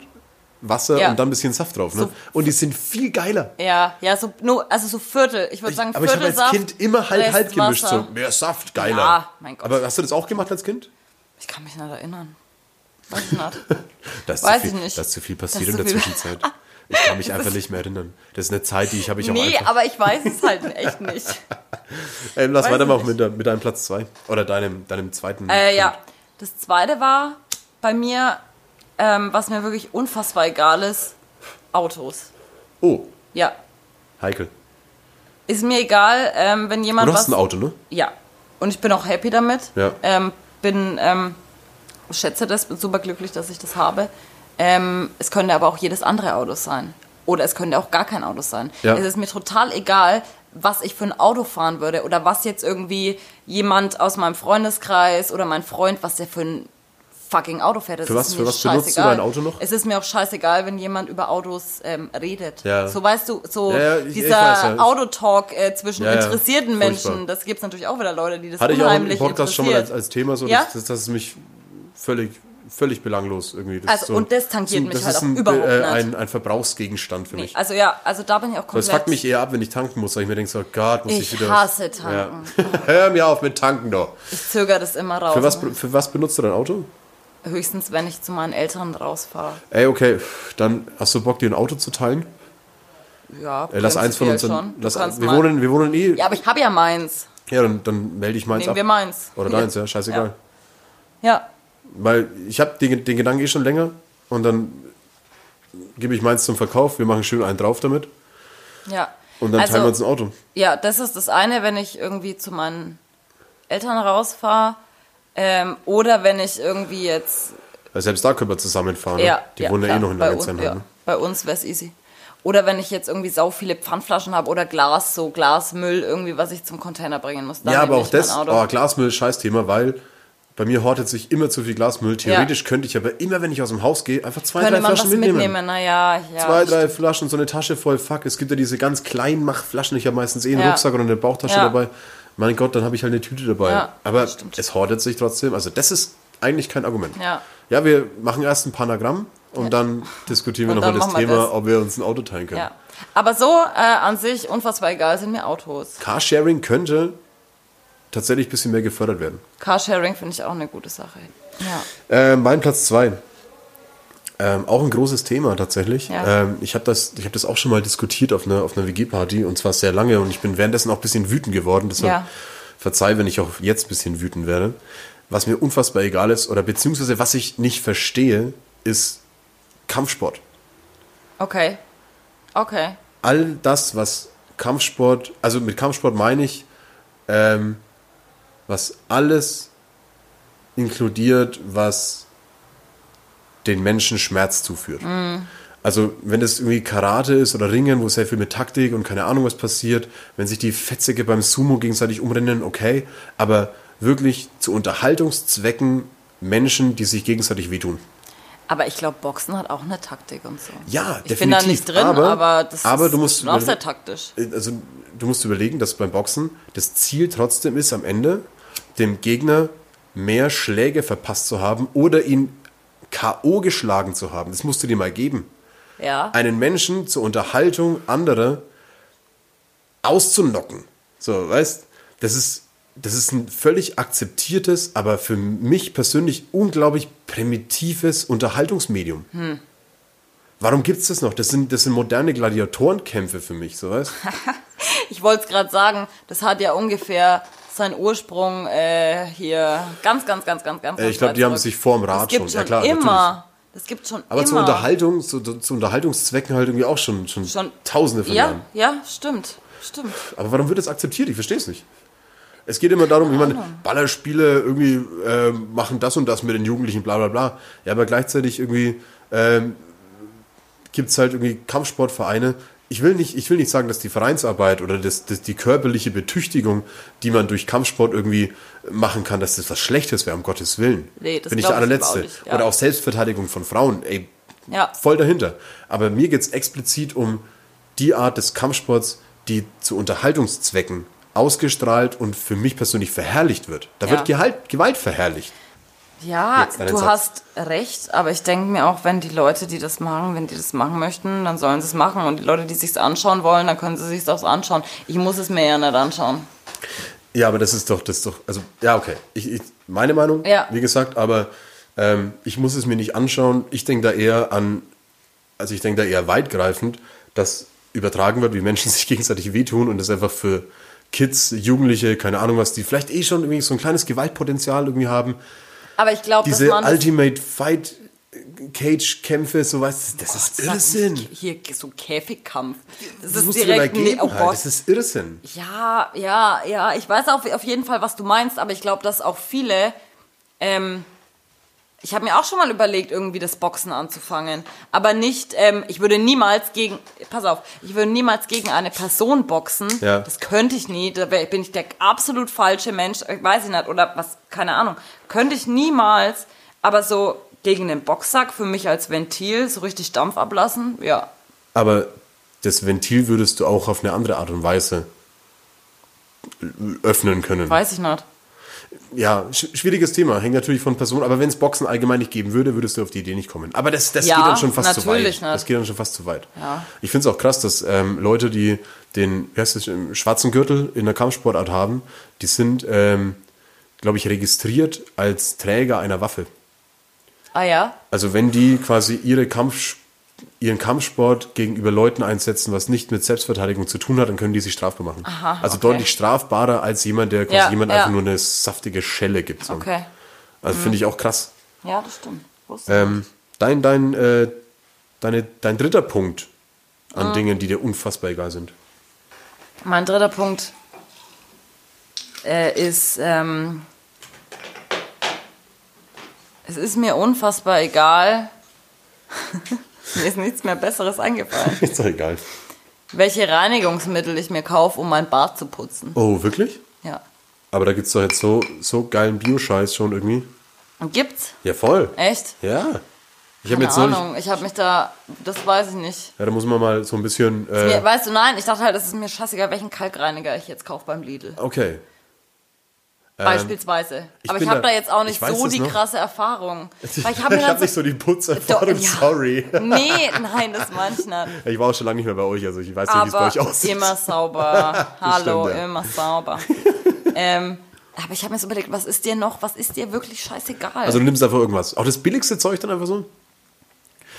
Wasser Ja. und dann ein bisschen Saft drauf. Ne? So- und die sind viel geiler. Ja, ja, so also so Viertel. Ich würde sagen aber ich habe Viertel als Saft, Kind immer halb halb gemischt. So, mehr Saft, geiler. Ja, mein Gott. Aber hast du das auch gemacht als Kind? Ich kann mich nicht erinnern. Weiß ich nicht. Da ist, Weiß zu viel, ich nicht. da ist zu viel Das passiert ist in der. Zwischenzeit. Ich kann mich einfach nicht mehr erinnern. Das ist eine Zeit, die ich habe ich auch nee, aber ich weiß es halt echt nicht. Ähm, lass weitermachen mit, mit deinem Platz 2. Oder deinem, deinem zweiten. Äh, ja. Das zweite war bei mir, ähm, was mir wirklich unfassbar egal ist, Autos. Oh, Ja. heikel. Ist mir egal, ähm, wenn jemand Du was. hast ein Auto, ne? Ja. Und ich bin auch happy damit. Ja. Ähm, bin, ähm, schätze das, bin super glücklich, dass ich das habe. Ähm, es könnte aber auch jedes andere Auto sein. Oder es könnte auch gar kein Auto sein. Ja. Es ist mir total egal, was ich für ein Auto fahren würde oder was jetzt irgendwie jemand aus meinem Freundeskreis oder mein Freund, was der für ein fucking Auto fährt. Das Für was- für was benutzt du dein Auto noch? Es ist mir auch scheißegal, wenn jemand über Autos ähm, redet. Ja. So weißt du, so Ja, ja, ich- ich dieser weiß, ja. Autotalk äh, zwischen interessierten furchtbar. Menschen, das gibt es natürlich auch wieder Leute, die das Hatte ich auch im unheimlich Podcast schon mal als, als Thema so, dass, dass, dass es mich völlig völlig belanglos irgendwie. Das Also, so, und das tangiert mich das halt ist auch ein, überhaupt äh, nicht. Ein, ein Verbrauchsgegenstand für Nee, mich. also ja, also da bin ich auch Das komplett. fuckt mich eher ab, wenn ich tanken muss, weil ich mir denke, so Gott, muss ich, Ich wieder. hasse tanken. Ja. Hör mir auf mit tanken doch. Ich zögere das immer raus. Für was, für was benutzt du dein Auto? Höchstens, wenn ich zu meinen Eltern rausfahre. Ey, okay, dann hast du Bock, dir ein Auto zu teilen? Ja, Äh, lass eins von uns. Dann, lass, wir, mal- wohnen, wir wohnen eh. Ja, aber ich habe ja meins. Ja, dann, dann melde ich meins Nehmen ab. wir meins. Oder deins, ja, scheißegal. Ja, Weil ich habe den, den Gedanken eh schon länger und dann gebe ich meins zum Verkauf, wir machen schön einen drauf damit ja. und dann also, teilen wir uns ein Auto. Ja, das ist das eine, wenn ich irgendwie zu meinen Eltern rausfahre. Ähm, oder wenn ich irgendwie jetzt. Weil selbst da können wir zusammenfahren. ne? Ja, Die ja, wohnen ja eh noch in der uns, ja, Ne? Bei uns wäre es easy. Oder wenn ich jetzt irgendwie sau viele Pfandflaschen habe oder Glas, so Glasmüll, irgendwie, was ich zum Container bringen muss. Ja, aber auch das, oh, Glasmüll, Scheißthema, weil bei mir hortet sich immer zu viel Glasmüll. Theoretisch könnte ich aber immer, wenn ich aus dem Haus gehe, einfach zwei, Könnte drei Flaschen mitnehmen. mitnehmen? Naja, ja. Zwei, drei Flaschen, so eine Tasche voll, fuck. Es gibt ja diese ganz kleinen Machflaschen. Ich habe meistens eh einen Ja. Rucksack oder eine Bauchtasche Ja. dabei. Mein Gott, dann habe ich halt eine Tüte dabei. Ja, Aber stimmt. es hortet sich trotzdem. Also das ist eigentlich kein Argument. Ja. Ja, wir machen erst ein Panagramm und dann diskutieren wir nochmal das Thema, das. ob wir uns ein Auto teilen können. Ja. Aber so äh, an sich unfassbar egal sind mir Autos. Carsharing könnte tatsächlich ein bisschen mehr gefördert werden. Carsharing finde ich auch eine gute Sache. Ja. Äh, mein Platz zwei. Ähm, auch ein großes Thema tatsächlich. Ja. Ähm, ich habe das, ich hab das auch schon mal diskutiert auf einer, auf einer WG-Party und zwar sehr lange und ich bin währenddessen auch ein bisschen wütend geworden. Deshalb Ja. verzeih, wenn ich auch jetzt ein bisschen wütend werde. Was mir unfassbar egal ist oder beziehungsweise was ich nicht verstehe, ist Kampfsport. Okay. Okay. all das, was Kampfsport, also mit Kampfsport meine ich, ähm, was alles inkludiert, was den Menschen Schmerz zuführt. Also wenn es irgendwie Karate ist oder Ringen, wo sehr viel mit Taktik und keine Ahnung was passiert, wenn sich die Fetzige beim Sumo gegenseitig umrennen, okay, aber wirklich zu Unterhaltungszwecken Menschen, die sich gegenseitig wehtun. Aber ich glaube, Boxen hat auch eine Taktik und so. Ja, Ich bin da definitiv, nicht drin, aber- aber, das aber ist du musst schon auch sehr taktisch. also du musst überlegen, dass beim Boxen das Ziel trotzdem ist, am Ende dem Gegner mehr Schläge verpasst zu haben oder ihn K.O. geschlagen zu haben. Das musst du dir mal geben. Ja. Einen Menschen zur Unterhaltung anderer auszunocken. So, weißt das ist, das ist ein völlig akzeptiertes, aber für mich persönlich unglaublich primitives Unterhaltungsmedium. Hm. Warum gibt's das noch? Das sind, das sind moderne Gladiatorenkämpfe für mich, so weißt Ich wollte es gerade sagen, das hat ja ungefähr seinen Ursprung äh, hier ganz, ganz, ganz, ganz, ganz. Äh, ich glaube, die haben zurück. sich vorm Rad das schon. schon Ja, klar, immer. Das gibt schon Aber immer. zur Unterhaltung, zu, zu Unterhaltungszwecken halt irgendwie auch schon, schon, Schon- tausende von Ja, Jahren. ja, stimmt, stimmt. Aber warum wird das akzeptiert? Ich verstehe es nicht. Es geht immer darum, wie man Ballerspiele irgendwie äh, machen das und das mit den Jugendlichen, bla bla bla. Ja, aber gleichzeitig irgendwie ähm, gibt es halt irgendwie Kampfsportvereine. Ich will, nicht, ich will nicht sagen, dass die Vereinsarbeit oder das, das, die körperliche Betüchtigung, die man durch Kampfsport irgendwie machen kann, dass das was Schlechtes wäre, um Gottes Willen. Nee, das Bin ich der allerletzte. nicht, ja. Oder auch Selbstverteidigung von Frauen. Ey, Ja. voll dahinter. Aber mir geht es explizit um die Art des Kampfsports, die zu Unterhaltungszwecken ausgestrahlt und für mich persönlich verherrlicht wird. Da Ja. wird Gehalt, Gewalt verherrlicht. Ja, du Satz. hast recht, aber ich denke mir auch, wenn die Leute, die das machen, wenn die das machen möchten, dann sollen sie es machen. Und die Leute, die sich's anschauen wollen, dann können sie sich's auch anschauen. Ich muss es mir ja nicht anschauen. Ja, aber das ist doch, das ist doch, also, ja, okay. Ich, ich, meine Meinung, Ja. wie gesagt, aber ähm, ich muss es mir nicht anschauen. Ich denke da eher an, also ich denke da eher weitgreifend, dass übertragen wird, wie Menschen sich gegenseitig wehtun und das einfach für Kids, Jugendliche, keine Ahnung was, die vielleicht eh schon irgendwie so ein kleines Gewaltpotenzial irgendwie haben, Aber ich glaube, diese das Ultimate Fight Cage Kämpfe, so du, das ist Sag nicht Irrsinn. Hier so Käfigkampf. Das, Das ist direkt nee, oh halt. Gott. Das ist Irrsinn. Ja, ja, ja. Ich weiß auf, auf jeden Fall, was du meinst, aber ich glaube, dass auch viele. Ähm, ich habe mir auch schon mal überlegt, irgendwie das Boxen anzufangen. Aber nicht, ähm, ich würde niemals gegen, pass auf, ich würde niemals gegen eine Person boxen. Ja. Das könnte ich nie. Da wär, bin ich der absolut falsche Mensch. äh, Weiß ich nicht. Oder was, keine Ahnung. Könnte ich niemals. Aber so gegen den Boxsack für mich als Ventil, so richtig Dampf ablassen, ja. Aber das Ventil würdest du auch auf eine andere Art und Weise öffnen können. Weiß ich nicht. Ja, sch schwieriges Thema, hängt natürlich von Person, aber wenn es Boxen allgemein nicht geben würde, würdest du auf die Idee nicht kommen. Aber das, das Ja, geht dann schon fast zu weit. nicht. Das geht dann schon fast zu weit. Ja. Ich finde es auch krass, dass ähm, Leute, die den wie heißt das, schwarzen Gürtel in der Kampfsportart haben, die sind, ähm, glaube ich, registriert als Träger einer Waffe. Ah ja? Also wenn die quasi ihre Kampf, ihren Kampfsport gegenüber Leuten einsetzen, was nicht mit Selbstverteidigung zu tun hat, dann können die sich strafbar machen. Aha, also okay. deutlich strafbarer als jemand, der quasi Ja, jemand ja. einfach nur eine saftige Schelle gibt. So. Okay. Also finde ich auch krass. Ja, das stimmt. Ähm, dein, dein, äh, deine, dein dritter Punkt an Ah. Dingen, die dir unfassbar egal sind. Mein dritter Punkt äh, ist, ähm, es ist mir unfassbar egal. mir ist nichts mehr Besseres eingefallen. Ist doch egal. Welche Reinigungsmittel ich mir kaufe, um mein Bad zu putzen. Oh, wirklich? Ja. Aber da gibt es doch jetzt so, so geilen Bio-Scheiß schon irgendwie. Und gibt's? Ja, voll. Echt? Ja. Ich habe jetzt Ahnung. Ich habe mich da, das weiß ich nicht. ja, da muss man mal so ein bisschen, äh, Mir, weißt du, nein, ich dachte halt, es ist mir scheißegal, welchen Kalkreiniger ich jetzt kaufe beim Lidl. okay. Beispielsweise. Ähm, ich Aber ich habe da- da jetzt auch ich nicht so die noch. krasse Erfahrung. Weil ich habe dann nicht so die Putzerfahrung, ja. sorry. Nee, nein, das meine ich war auch schon lange nicht mehr bei euch, also ich weiß nicht, wie es bei Aber euch aussieht. immer sauber. Hallo, stimmt, ja. immer sauber. ähm, aber ich habe mir so überlegt, was ist dir noch, was ist dir wirklich scheißegal? Also du nimmst einfach irgendwas. Auch das billigste Zeug dann einfach so?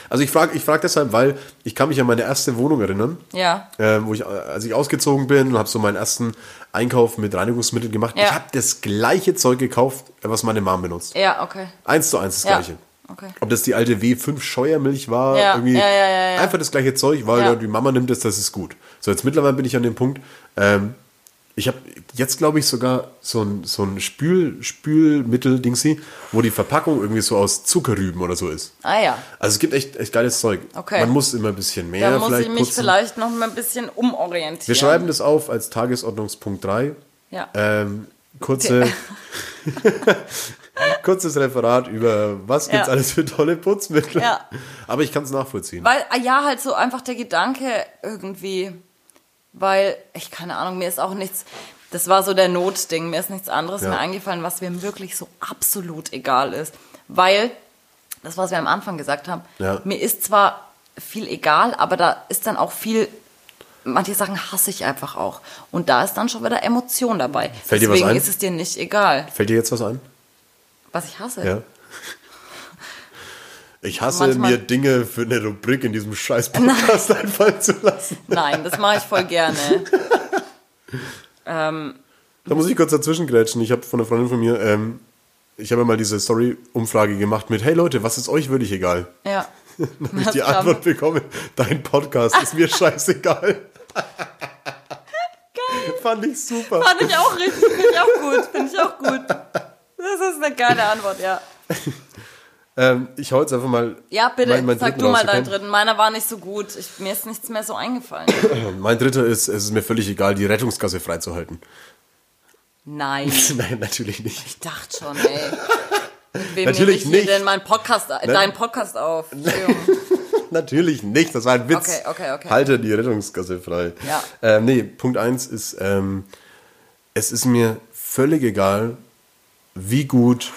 Also ich frage ich frag deshalb, weil ich kann mich an meine erste Wohnung erinnern, ja, ähm, wo ich, äh, als ich ausgezogen bin und habe so meinen ersten Einkauf mit Reinigungsmitteln gemacht. Ja. Ich habe das gleiche Zeug gekauft, was meine Mom benutzt. ja, okay. Eins zu eins das Ja. gleiche. Okay. Ob das die alte W5 Scheuermilch war, Ja, irgendwie ja, ja, ja, ja. einfach das gleiche Zeug, weil die Mama nimmt es, das ist gut. So, jetzt mittlerweile bin ich an dem Punkt, ähm, ich habe jetzt, glaube ich, sogar so ein, so ein Spül, Spülmittel-Dingsy, wo die Verpackung irgendwie so aus Zuckerrüben oder so ist. Ah ja, Also es gibt echt, echt geiles Zeug. Okay. Man muss immer ein bisschen mehr da muss vielleicht ich mich putzen. vielleicht noch mal ein bisschen umorientieren. Wir schreiben das auf als Tagesordnungspunkt 3. Ja. Ähm, kurze, kurzes Referat über was gibt's Ja. alles für tolle Putzmittel. Ja. Aber ich kann es nachvollziehen. Weil, ah ja, halt so einfach der Gedanke irgendwie, weil, ich keine Ahnung, mir ist auch nichts, das war so der Notding, mir ist nichts anderes Ja. mehr eingefallen, was mir wirklich so absolut egal ist. Weil, das, was wir am Anfang gesagt haben, Ja. mir ist zwar viel egal, aber da ist dann auch viel, manche Sachen hasse ich einfach auch. Und da ist dann schon wieder Emotion dabei. Fällt dir was Deswegen ein? ist es dir nicht egal, Fällt dir jetzt was ein? was ich hasse. Ja. Ich hasse Manchmal- mir Dinge für eine Rubrik in diesem scheiß Podcast einfallen zu lassen. Nein, das mache ich voll gerne. ähm, Da muss ich kurz dazwischen grätschen. Ich habe von einer Freundin von mir, ähm, ich habe mal diese Story-Umfrage gemacht mit, hey Leute, was ist euch wirklich egal? ja. Dann habe ich die Antwort bekommen, dein Podcast ist mir scheißegal. Fand ich super. Fand ich auch richtig, finde ich auch gut, finde ich auch gut. Das ist eine geile Antwort, ja. Ähm, ich hau jetzt einfach mal. Ja, bitte, meinen- meinen sag du mal deinen dritten. Meiner war nicht so gut. Ich, mir ist nichts mehr so eingefallen. Mein dritter ist, es ist mir völlig egal, die Rettungsgasse freizuhalten. Nein, Nein, natürlich nicht. ich dachte schon, ey. Mit wem Natürlich nehme ich nicht. denn meinen Podcast, äh, deinen Podcast auf? Natürlich nicht, das war ein Witz. Okay, okay, okay. Halte die Rettungsgasse frei. Ja. Ähm, nee, Punkt eins ist, ähm, es ist mir völlig egal, wie gut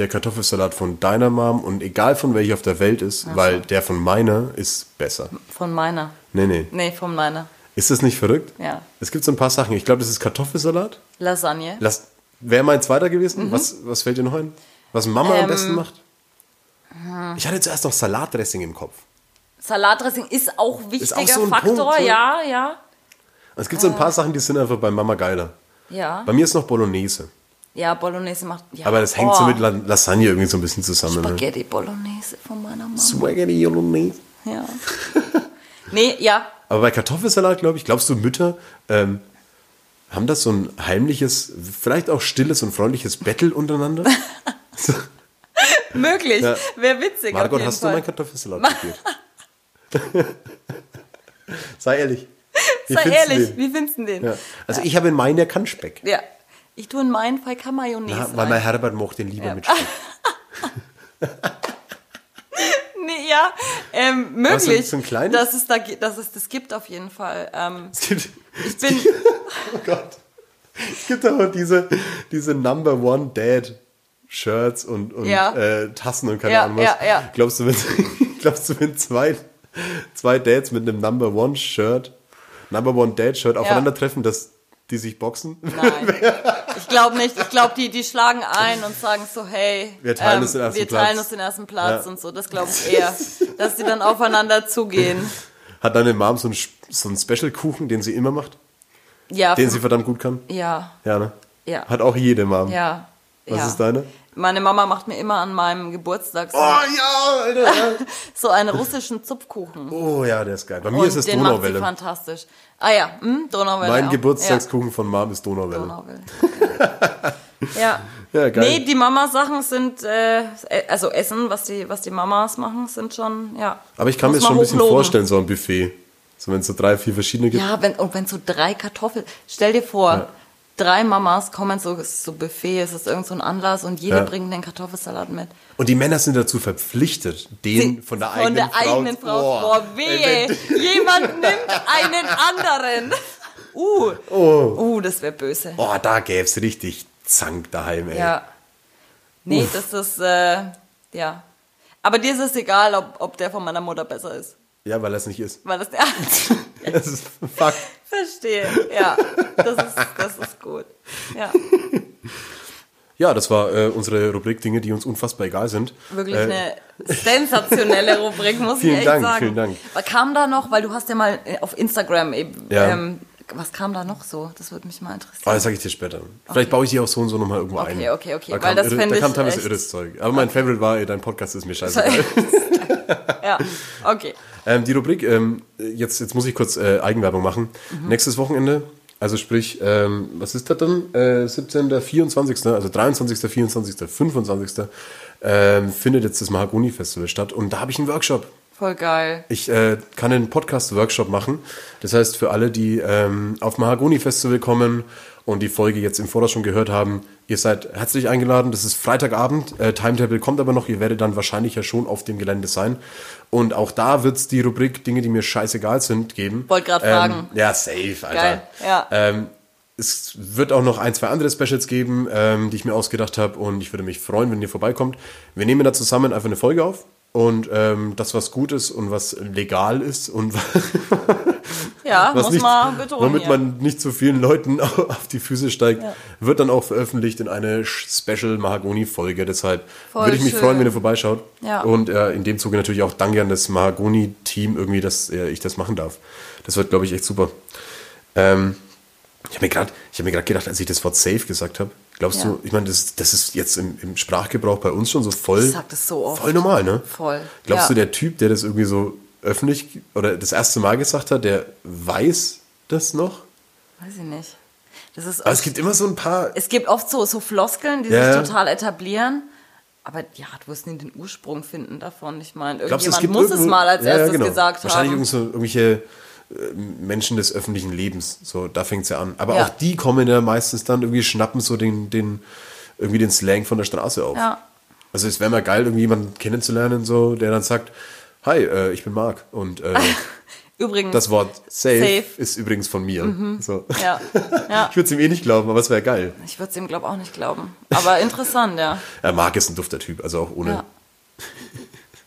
der Kartoffelsalat von deiner Mom und egal von welcher auf der Welt ist, weil der von meiner ist besser. Von meiner. Nee, nee. Nee, von meiner. Ist das nicht verrückt? Ja. Es gibt so ein paar Sachen. Ich glaube, das ist Kartoffelsalat. Lasagne. Lass, wäre mein zweiter gewesen. Mhm. Was, was fällt dir noch ein? Was Mama am Ähm, besten macht? Ich hatte zuerst noch Salatdressing im Kopf. Salatdressing ist auch wichtiger auch so ein Faktor, Punkt, so. ja, ja. Es gibt so ein paar Sachen, die sind einfach bei Mama geiler. Ja. Bei mir ist noch Bolognese. Ja, Bolognese macht. Ja. Aber das hängt oh, so mit La- Lasagne irgendwie so ein bisschen zusammen. Ne? Spaghetti Bolognese von meiner Mama. Spaghetti Bolognese. Ja. nee, ja. Aber bei Kartoffelsalat, glaube ich, glaubst du, Mütter ähm, haben das so ein heimliches, vielleicht auch stilles und freundliches Battle untereinander? Möglich. Ja. Wäre witzig. Margot, hast du Fall. meinen Kartoffelsalat probiert? Sei ehrlich. Wie Sei du ehrlich, den? wie findest du den? Ja. Also ich habe in meinen ja keinen Speck. Ja. Ich tue in meinen Fall kein Mayonnaise. Ja, weil mein Herbert mochte den lieber Ja. mit Speck. Nee, ja, ähm, Aber so- möglich, so ein kleines? dass, es da, dass es das gibt auf jeden Fall. Ähm, Es gibt, ich bin, oh Gott. Es gibt auch diese, diese Number One Dad Shirts und, und Ja. äh, Tassen und keine Ja, Ahnung was. ja, ja. Glaubst du, wenn, glaubst du, wenn zwei, zwei Dads mit einem Number One Shirt, Number One Dad Shirt aufeinandertreffen, dass die sich boxen? Nein, ich glaube nicht. Ich glaube, die, die schlagen ein und sagen so, hey, ähm, Wir teilen uns den ersten wir teilen Platz. uns den ersten Platz Ja. und so. Das glaube ich eher, dass die dann aufeinander zugehen. Hat deine Mom so einen, so einen Special-Kuchen, den sie immer macht? Ja, Den sie verdammt gut kann? ja, Ja, ne? Ja. Hat auch jede Mom. ja. Was ja. ist deine? Meine Mama macht mir immer an meinem Geburtstag so, Oh ja, Alter. Ja. so einen russischen Zupfkuchen. Oh ja, der ist geil. Bei mir und ist es den macht sie Donauwelle. fantastisch. Ah ja, hm, Donauwelle. Mein auch. Geburtstagskuchen von Mom ist Ja, Donauwelle. Donauwelle. ja. Ja, geil. Nee, die Mama-Sachen sind, äh, also Essen, was die, was die Mamas machen, sind schon, ja. Aber ich kann mir das schon ein bisschen hochloben. vorstellen, so ein Buffet. So wenn es so drei, vier verschiedene gibt. Ja, wenn, und wenn so drei Kartoffeln, stell dir vor, drei Mamas kommen so, es ist so Buffet, es ist irgend so ein Anlass und jede Ja. bringt den Kartoffelsalat mit. Und die Männer sind dazu verpflichtet, den von der eigenen Von der Frau. eigenen Frau. Boah, wehe, jemand nimmt einen anderen. Uh, uh das wäre böse. Oh, da gäb's richtig Zank daheim, ey. Ja. Nee, das ist, äh, ja. Aber dir ist es egal, ob, ob der von meiner Mutter besser ist. Ja, weil das nicht ist. Weil das, ja, Das ist Fakt. verstehe. Ja, das ist, das ist gut. Ja, Ja, das war äh, unsere Rubrik Dinge, die uns unfassbar egal sind. wirklich Äh, eine sensationelle Rubrik, muss ich echt Dank, sagen. vielen Dank. Was kam da noch, weil du hast ja mal äh, auf Instagram eben, Ja. ähm, was kam da noch so? Das würde mich mal interessieren. das sage ich dir später. Vielleicht baue ich die auch so und so nochmal irgendwo ein. Okay, okay, okay, Da weil kam, das irre, da kam teilweise irres Zeug. Aber mein Favorite war, ey, dein Podcast ist mir scheißegal. ja, okay. Ähm, die Rubrik, ähm, jetzt, jetzt muss ich kurz äh, Eigenwerbung machen. Mhm. Nächstes Wochenende, also sprich, ähm, was ist das dann? Äh, 17., 24., also 23., 24., 25. Ähm, findet jetzt das Mahagoni Festival statt und da habe ich einen Workshop. Voll geil. Ich äh, kann einen Podcast-Workshop machen. Das heißt, für alle, die ähm, auf Mahagoni Festival kommen und die Folge jetzt im Voraus schon gehört haben, ihr seid herzlich eingeladen. Das ist Freitagabend. Äh, Timetable kommt aber noch. Ihr werdet dann wahrscheinlich ja schon auf dem Gelände sein. Und auch da wird es die Rubrik Dinge, die mir scheißegal sind, geben. Wollt grad ähm, fragen. Ja, safe, Alter. Geil, ja. Ähm, es wird auch noch ein, zwei andere Specials geben, ähm, die ich mir ausgedacht habe und ich würde mich freuen, wenn ihr vorbeikommt. Wir nehmen da zusammen einfach eine Folge auf und ähm, das, was gut ist und was legal ist und Ja, was muss nicht, man betonen. womit hier. man nicht zu vielen Leuten auf die Füße steigt, wird dann auch veröffentlicht in eine Special Mahagoni-Folge. Deshalb Voll würde ich mich schön. freuen, wenn ihr vorbeischaut. Ja. Und äh, in dem Zuge natürlich auch danke an das Mahagoni-Team irgendwie, dass äh, ich das machen darf. Das wird, glaube ich, echt super. Ähm, ich habe mir gerade hab mir gedacht, als ich das Wort safe gesagt habe, glaubst Ja. du, ich meine, das, das ist jetzt im, im Sprachgebrauch bei uns schon so voll, Ich sag das so oft. voll normal, ne? Voll. Glaubst ja. du, der Typ, der das irgendwie so öffentlich oder das erste Mal gesagt hat, der weiß das noch? Weiß ich nicht. Das ist Aber es oft, gibt immer so ein paar. es gibt oft so, so Floskeln, die Ja. sich total etablieren. Aber ja, du wirst nie den Ursprung finden davon. Ich meine, Glaubst du, es irgendjemand muss es irgendwo- mal als erstes genau. gesagt Wahrscheinlich haben. so irgendwelche Menschen des öffentlichen Lebens. So, da fängt's ja an. Aber Ja. auch die kommen ja meistens dann irgendwie schnappen so den, den, irgendwie den Slang von der Straße auf. Ja. Also es wäre mal geil, irgendwie jemanden kennenzulernen, so, der dann sagt, hi, äh, ich bin Marc und äh, Übrigens, das Wort safe, Safe. ist übrigens von mir. So. ja, ja. Ich würde es ihm eh nicht glauben, aber es wäre geil. Ich würde es ihm, glaube auch nicht glauben. Aber interessant, ja. Ja, Marc ist ein dufter Typ, also auch ohne.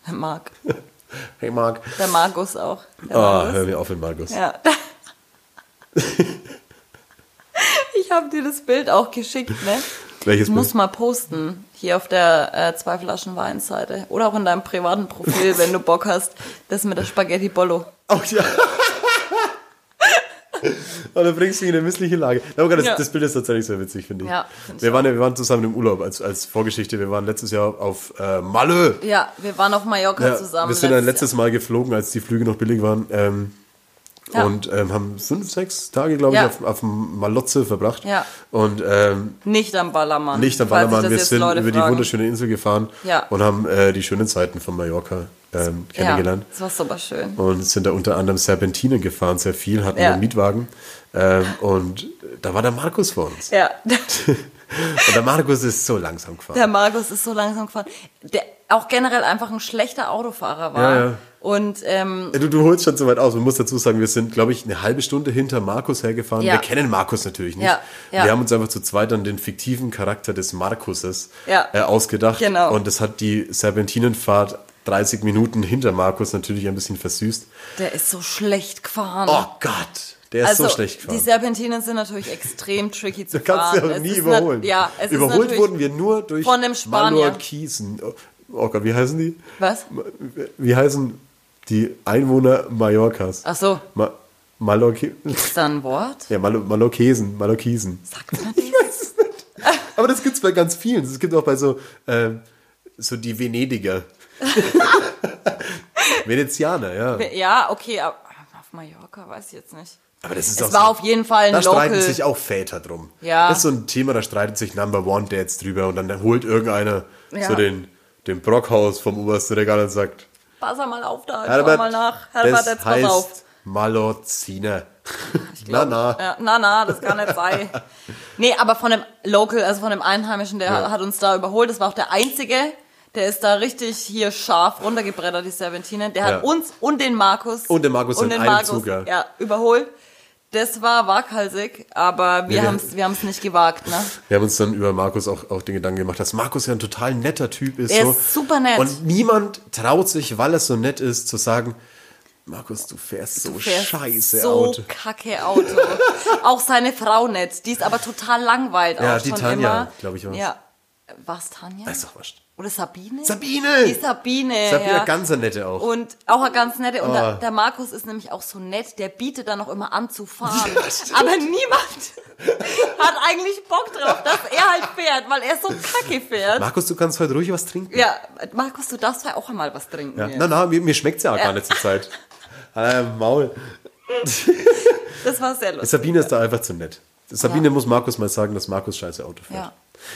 ja. Marc. Hey Marc. Der Markus auch. Der Ah, Markus. hör mir auf mit Markus. Ja. ich habe dir das Bild auch geschickt, ne? Welches ich muss Bild? mal posten. Hier auf der äh, zwei Flaschen Weinseite. Oder auch in deinem privaten Profil, wenn du Bock hast. Das mit der Spaghetti Bollo. Oh ja. Und dann bringst du ihn in eine missliche Lage. Okay, das, Ja. das Bild ist tatsächlich sehr witzig, finde ich. Ja, find ich wir, waren, ja- wir waren zusammen im Urlaub als, als Vorgeschichte. Wir waren letztes Jahr auf äh, Malle. Ja, wir waren auf Mallorca Ja, zusammen. wir sind letztes letztes Mal geflogen, als die Flüge noch billig waren. Ähm, Ja. Und ähm, haben fünf, sechs Tage, glaube ich, Ja. auf, auf Malotze verbracht. Ja. Und ähm, Jahr. Nicht am Ballermann. nicht am Ballermann. Wir sind über die wunderschöne Insel gefahren und haben äh, die schönen Zeiten von Mallorca ähm, kennengelernt. Ja, das war super schön. und sind da unter anderem Serpentinen gefahren, sehr viel, hatten Ja. einen Mietwagen. Ähm, und da war der Markus vor uns. Ja, Und der Markus ist so langsam gefahren. der Markus ist so langsam gefahren. Der, auch generell einfach ein schlechter Autofahrer war. Ja, ja. Und ähm, Ja, Du, du holst schon so weit aus. Man muss dazu sagen, wir sind, glaube ich, eine halbe Stunde hinter Markus hergefahren. Ja. Wir kennen Markus natürlich nicht. Ja, ja. Wir haben uns einfach zu zweit dann den fiktiven Charakter des Markuses äh, ausgedacht. Genau. Und das hat die Serpentinenfahrt 30 Minuten hinter Markus natürlich ein bisschen versüßt. der ist so schlecht gefahren. Oh Gott, der ist also, so schlecht gefahren. Die Serpentinen sind natürlich extrem tricky zu Du kannst fahren. sie auch Es nie überholen. Ja, es Überholt wurden wir nur durch von dem Spanier. Mallorquisen. Oh, oh Gott, wie heißen die? Was? Wie heißen die Einwohner Mallorcas? Ach so, Ma Mallorque ist da ein Wort? ja, Mal Mallorquesen, Mallorquisen. Sagt man das? Aber das gibt's bei ganz vielen. Es gibt auch bei so, ähm, so die Venediger. Venezianer, ja. Ja, okay, aber auf Mallorca weiß ich jetzt nicht. Aber das ist Es auch war so, auf jeden Fall ein Da streiten Local. sich auch Väter drum. Ja. Das ist so ein Thema, da streitet sich Number One Dads drüber und dann holt irgendeiner Ja. so den, den Brockhaus vom obersten Regal und sagt, Pass mal auf da, Herbert, schau mal nach. Herbert, das jetzt pass auf. Maloziner. na, na. Ja, na, na, das kann nicht sein. Nee, aber von dem Local, also von dem Einheimischen, der Ja. hat uns da überholt. Das war auch der Einzige, der ist da richtig hier scharf runtergebrettert, die Serpentinen. Der Ja. hat uns und den Markus Und den Markus in einem Zug, ja. ja, überholt. Das war waghalsig, aber wir Ja, wir- haben es wir haben's nicht gewagt. Ne? Wir haben uns dann über Markus auch, auch den Gedanken gemacht, dass Markus ja ein total netter Typ ist. Er so. ist super nett. Und niemand traut sich, weil er so nett ist, zu sagen, Markus, du fährst so Du fährst scheiße so Auto. kacke Auto. auch seine Frau nicht. Die ist aber total langweilt Ja, auch die schon Tanja, immer. glaub ich, war's. Ja. Was, Tanja? Ist doch wurscht. Oder Sabine? Sabine! Die Sabine. Sabine, ja. ganz nette auch. Und auch eine ganz nette. Und der, Oh. der Markus ist nämlich auch so nett, der bietet dann auch immer an zu fahren. Aber niemand hat eigentlich Bock drauf, dass er halt fährt, weil er so kacke fährt. Markus, du kannst heute ruhig was trinken. ja, Markus, du darfst ja auch einmal was trinken. Ja. hier. Na, na, mir, mir schmeckt's ja, Ja. gar nicht zur Zeit. Äh, Maul. Das war sehr lustig. Sabine ist da einfach zu nett. Sabine muss Markus mal sagen, dass Markus scheiße Auto fährt. Ja.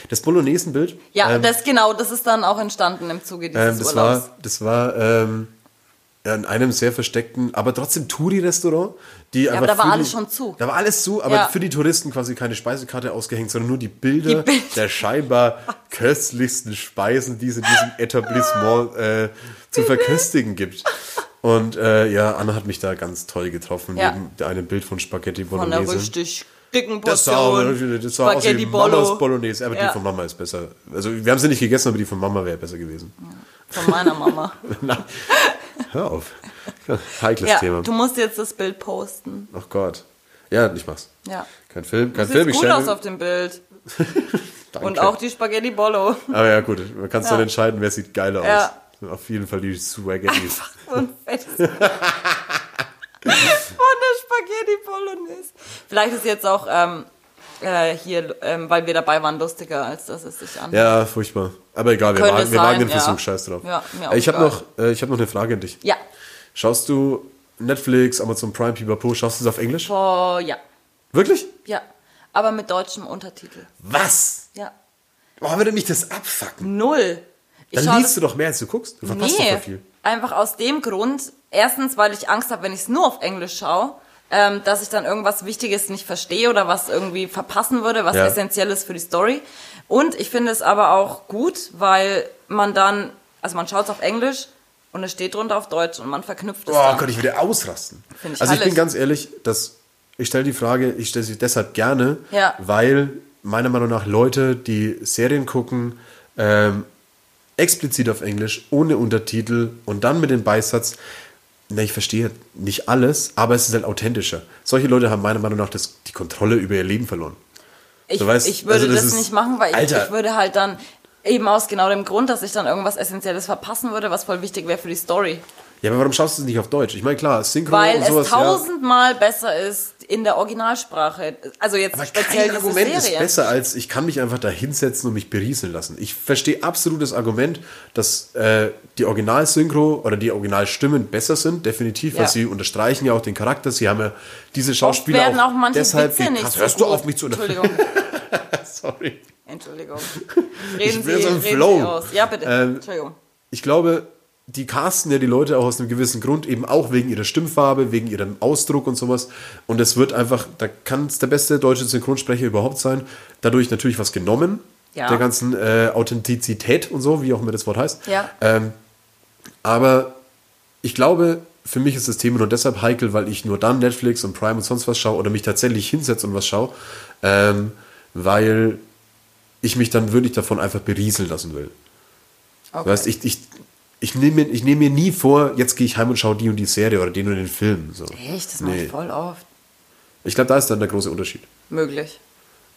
Das Bolognesen-Bild. Ja, ähm, das genau, das ist dann auch entstanden im Zuge dieses ähm, das Urlaubs. war, das war ähm, ja, in einem sehr versteckten, aber trotzdem Touri-Restaurant. Die einfach aber da war für alles die, schon zu. Da war alles zu, aber Ja. für die Touristen quasi keine Speisekarte ausgehängt, sondern nur die Bilder, Die Bilder. der scheinbar köstlichsten Speisen, die es in diesem Etablissement äh, zu verköstigen gibt. Und äh, ja, Anna hat mich da ganz toll getroffen, Ja. neben einem Bild von Spaghetti Von einer Bolognese. Dicken Das sah, Portion. das sah aus wie Mamas Bolo. Bolognese, aber die Ja. von Mama ist besser. Also wir haben sie nicht gegessen, aber die von Mama wäre besser gewesen. Von meiner Mama. Nein. Hör auf. Heikles ja, Thema. du musst jetzt das Bild posten. Ach Gott. Ja, ich mach's. Ja. Kein Film, kein Sieht Film. Ich gut aus auf dem Bild. Und auch die Spaghetti Bollo. Aber ja, gut. Man kann Ja. dann entscheiden, wer sieht geiler Ja. aus. Auf jeden Fall die Spaghetti. So ein fettes. Von der Spaghetti Bolognese. Vielleicht ist jetzt auch ähm, äh, hier, ähm, weil wir dabei waren, lustiger, als dass es sich anhört. Ja, furchtbar. Aber egal, wir, wagen, wir wagen den ja. Versuch, scheiß drauf. Ja, mir auch Äh, ich habe noch, äh, ich hab noch eine Frage an dich. Ja. Schaust du Netflix, Amazon Prime, Pipapo, schaust du es auf Englisch? Oh, ja. Wirklich? Ja. Aber mit deutschem Untertitel. Was? Ja. Warum würde mich das abfacken? Null. Ich Dann liest du doch mehr, als du guckst. Du verpasst doch Nee, voll viel. Einfach aus dem Grund, erstens, weil ich Angst habe, wenn ich es nur auf Englisch schaue, ähm, dass ich dann irgendwas Wichtiges nicht verstehe oder was irgendwie verpassen würde, was Ja. essentiell ist für die Story. Und ich finde es aber auch gut, weil man dann, also man schaut es auf Englisch und es steht drunter auf Deutsch und man verknüpft es Oh dann. Gott, ich würde ausrasten. Find ich also ich bin ganz ehrlich, dass ich stelle die Frage, ich stelle sie deshalb gerne, Ja. weil meiner Meinung nach Leute, die Serien gucken, ähm, explizit auf Englisch, ohne Untertitel und dann mit dem Beisatz, na, ich verstehe nicht alles, aber es ist halt authentischer. Solche Leute haben meiner Meinung nach das, die Kontrolle über ihr Leben verloren. Ich, Du weißt, ich würde also das das, nicht machen, weil ich, ich würde halt dann eben aus genau dem Grund, dass ich dann irgendwas Essentielles verpassen würde, was voll wichtig wäre für die Story. Ja, aber warum schaust du es nicht auf Deutsch? Ich meine, klar, Synchro Weil und es sowas, ja. tausendmal besser ist in der Originalsprache. Also jetzt Aber speziell kein Argument ist Serie. besser als ich kann mich einfach da hinsetzen und mich berieseln lassen. Ich verstehe absolut das Argument, dass äh, die Originalsynchro oder die Originalstimmen besser sind, definitiv, weil Ja. sie unterstreichen ja auch den Charakter. Sie haben ja diese Oft Schauspieler werden auch manche deshalb Witze nicht so Hörst du auf mich zu Entschuldigung, Sorry. Entschuldigung. Reden bin Sie, so im Flow. Sie aus. Ja, bitte. Ähm, Entschuldigung. Ich glaube, die casten ja die Leute auch aus einem gewissen Grund, eben auch wegen ihrer Stimmfarbe, wegen ihrem Ausdruck und sowas. Und es wird einfach, da kann es der beste deutsche Synchronsprecher überhaupt sein, dadurch natürlich was genommen. Ja. der ganzen äh, Authentizität und so, wie auch immer das Wort heißt. Ja. Ähm, aber ich glaube, für mich ist das Thema nur deshalb heikel, weil ich nur dann Netflix und Prime und sonst was schaue oder mich tatsächlich hinsetze und was schaue, ähm, weil ich mich dann wirklich davon einfach berieseln lassen will. Okay. Du weißt, ich, ich, ich nehme mir, ich nehm mir nie vor, jetzt gehe ich heim und schaue die und die Serie oder den und den Film. So. Echt, das mache Nee. ich voll oft. Ich glaube, da ist dann der große Unterschied. Möglich.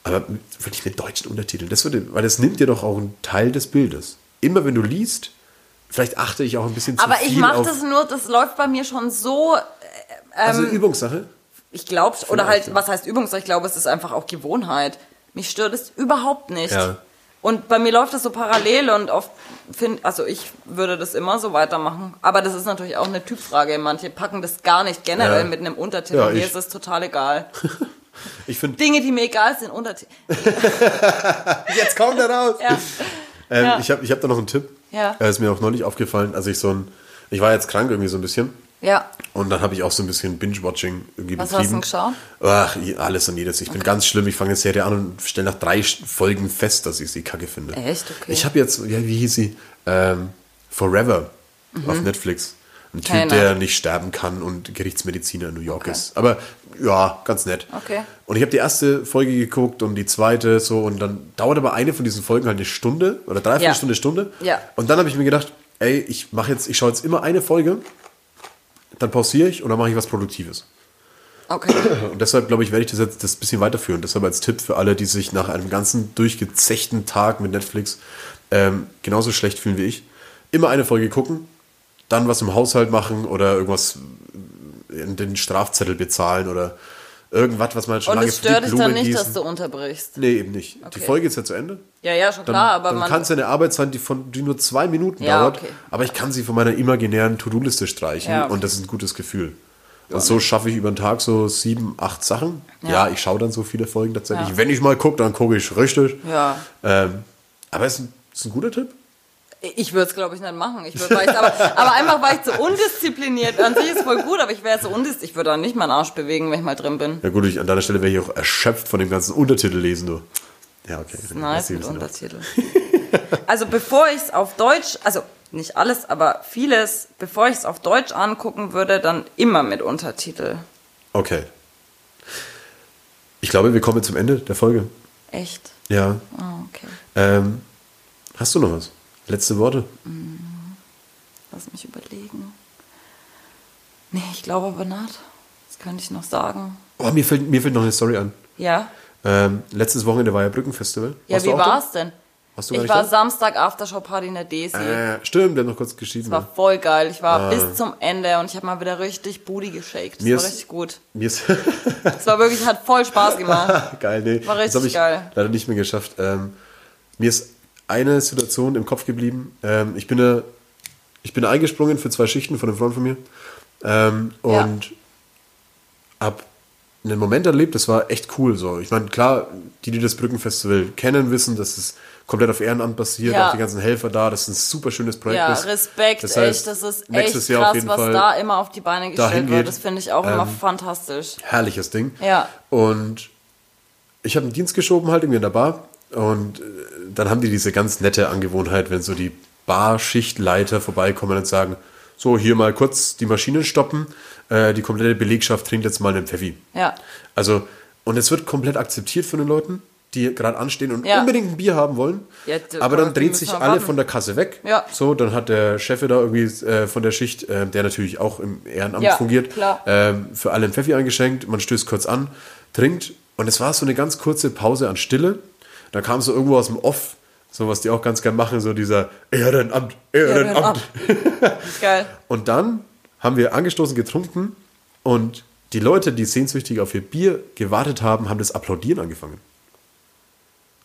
Aber wirklich mit deutschen Untertiteln. Das würde, weil das nimmt dir doch auch einen Teil des Bildes. Immer wenn du liest, vielleicht achte ich auch ein bisschen zu Aber ich mache das nur, das läuft bei mir schon so, Also ähm, Übungssache. ich glaube, oder halt, was heißt Übungssache? Ich glaube, es ist einfach auch Gewohnheit. Mich stört es überhaupt nicht. Ja. Und bei mir läuft das so parallel und oft finde, also ich würde das immer so weitermachen. Aber das ist natürlich auch eine Typfrage. Manche packen das gar nicht generell Ja. mit einem Untertitel. Ja, Mir ist es total egal. Ich finde, Dinge, die mir egal sind, Untertitel. jetzt kommt er raus. Ja. Ähm. Ich habe ich hab da noch einen Tipp. Ja. Äh, ist mir auch neulich aufgefallen, als ich so ein, ich war jetzt krank irgendwie so ein bisschen. Ja. Und dann habe ich auch so ein bisschen Binge-Watching irgendwie Was hast du betrieben. denn geschaut? Ach, alles und jedes. Ich bin ganz schlimm. Ich fange eine Serie an und stelle nach drei Folgen fest, dass ich sie kacke finde. Echt? Okay. Ich habe jetzt, ja, wie hieß sie? Ähm, Forever Mhm. auf Netflix. Ein Typ, Keiner. der nicht sterben kann und Gerichtsmediziner in New York ist. Aber ja, ganz nett. Okay. Und ich habe die erste Folge geguckt und die zweite so und dann dauert aber eine von diesen Folgen halt eine Stunde oder dreiviertel Ja. Stunde, Stunde. Ja. Und dann habe ich mir gedacht, ey, ich mache jetzt, ich schaue jetzt immer eine Folge, dann pausiere ich und dann mache ich was Produktives. Okay. Und deshalb glaube ich, werde ich das jetzt das bisschen weiterführen. Deshalb als Tipp für alle, die sich nach einem ganzen durchgezechten Tag mit Netflix ähm, genauso schlecht fühlen wie ich. Immer eine Folge gucken, dann was im Haushalt machen oder irgendwas in den Strafzettel bezahlen oder irgendwas, was man schon Und lange es für die stört dich Blumen dann nicht, gießen. dass du unterbrichst. Nee, eben nicht. Die Okay. Folge ist ja zu Ende. Ja, ja, schon Dann, klar, aber dann man. kann es ja eine Arbeit sein, die, von, die nur zwei Minuten Ja, dauert. okay. Aber ich kann sie von meiner imaginären To-Do-Liste streichen Ja, okay. und das ist ein gutes Gefühl. Und so schaffe ich über den Tag so sieben, acht Sachen. Ja, ich schaue dann so viele Folgen tatsächlich. Ja. Wenn ich mal gucke, dann gucke ich richtig. Ja. Ähm, aber es ist, ein- ist ein guter Tipp. Ich würde es, glaube ich, nicht machen. Ich würd, weil ich's aber, aber einfach, weil ich so undiszipliniert. An sich ist voll gut, aber ich wäre so undiszipliniert. Ich würde auch nicht meinen Arsch bewegen, wenn ich mal drin bin. Ja gut, ich, an deiner Stelle wäre ich auch erschöpft von dem ganzen Untertitel lesen. Du. Ja, okay. Nice Das mit ist ein Untertitel. Also bevor ich es auf Deutsch, also nicht alles, aber vieles, bevor ich es auf Deutsch angucken würde, dann immer mit Untertitel. Okay. Ich glaube, wir kommen zum Ende der Folge. Echt? Ja. Oh, okay. Ähm, hast du noch was? Letzte Worte? Lass mich überlegen. Nee, ich glaube aber nicht. Das könnte ich noch sagen. Oh, mir fällt, mir fällt noch eine Story an. Ja? Ähm, letztes Wochenende war ja Brückenfestival. Ja, Warst wie auch da? war's denn? Warst du Ich war da? Samstag Aftershow-Party in der Desi. Äh, stimmt, der hat noch kurz geschrieben. war voll geil. Ich war bis zum Ende und ich habe mal wieder richtig Booty geshakt. Das Mir war ist- richtig gut. Mir ist Das war wirklich, hat voll Spaß gemacht. geil, nee. War das richtig habe ich geil. leider nicht mehr geschafft. Ähm, mir ist eine Situation im Kopf geblieben. Ähm, ich bin da, ich bin eingesprungen für zwei Schichten von einem Freund von mir ähm, Ja. und hab einen Moment erlebt, das war echt cool. So, ich meine, klar, die, die das Brückenfestival kennen, wissen, dass es komplett auf Ehrenamt basiert, Ja. auch die ganzen Helfer da, das ist ein super schönes Projekt Ja, ist. Respekt, Das heißt, echt. Das ist nächstes echt Jahr auf krass, jeden was Fall da immer auf die Beine gestellt wird. Das finde ich auch immer Ähm, fantastisch. herrliches Ding. Ja. Und ich habe einen Dienst geschoben halt irgendwie in der Bar und äh, dann haben die diese ganz nette Angewohnheit, wenn so die Barschichtleiter vorbeikommen und sagen, so hier mal kurz die Maschinen stoppen, äh, die komplette Belegschaft trinkt jetzt mal einen Pfeffi. Ja. Also, und es wird komplett akzeptiert von den Leuten, die gerade anstehen und Ja. unbedingt ein Bier haben wollen. Ja, aber dann dreht sich alle warten. von der Kasse weg. Ja. So, dann hat der Chef da irgendwie äh, von der Schicht, äh, der natürlich auch im Ehrenamt fungiert, ähm, für alle ein Pfeffi eingeschenkt. Man stößt kurz an, trinkt und es war so eine ganz kurze Pause an Stille. Da kam so irgendwo aus dem Off, so was die auch ganz gern machen, so dieser Ehrenamt, Ehrenamt. Geil. Und dann haben wir angestoßen getrunken und die Leute, die sehnsüchtig auf ihr Bier gewartet haben, haben das Applaudieren angefangen.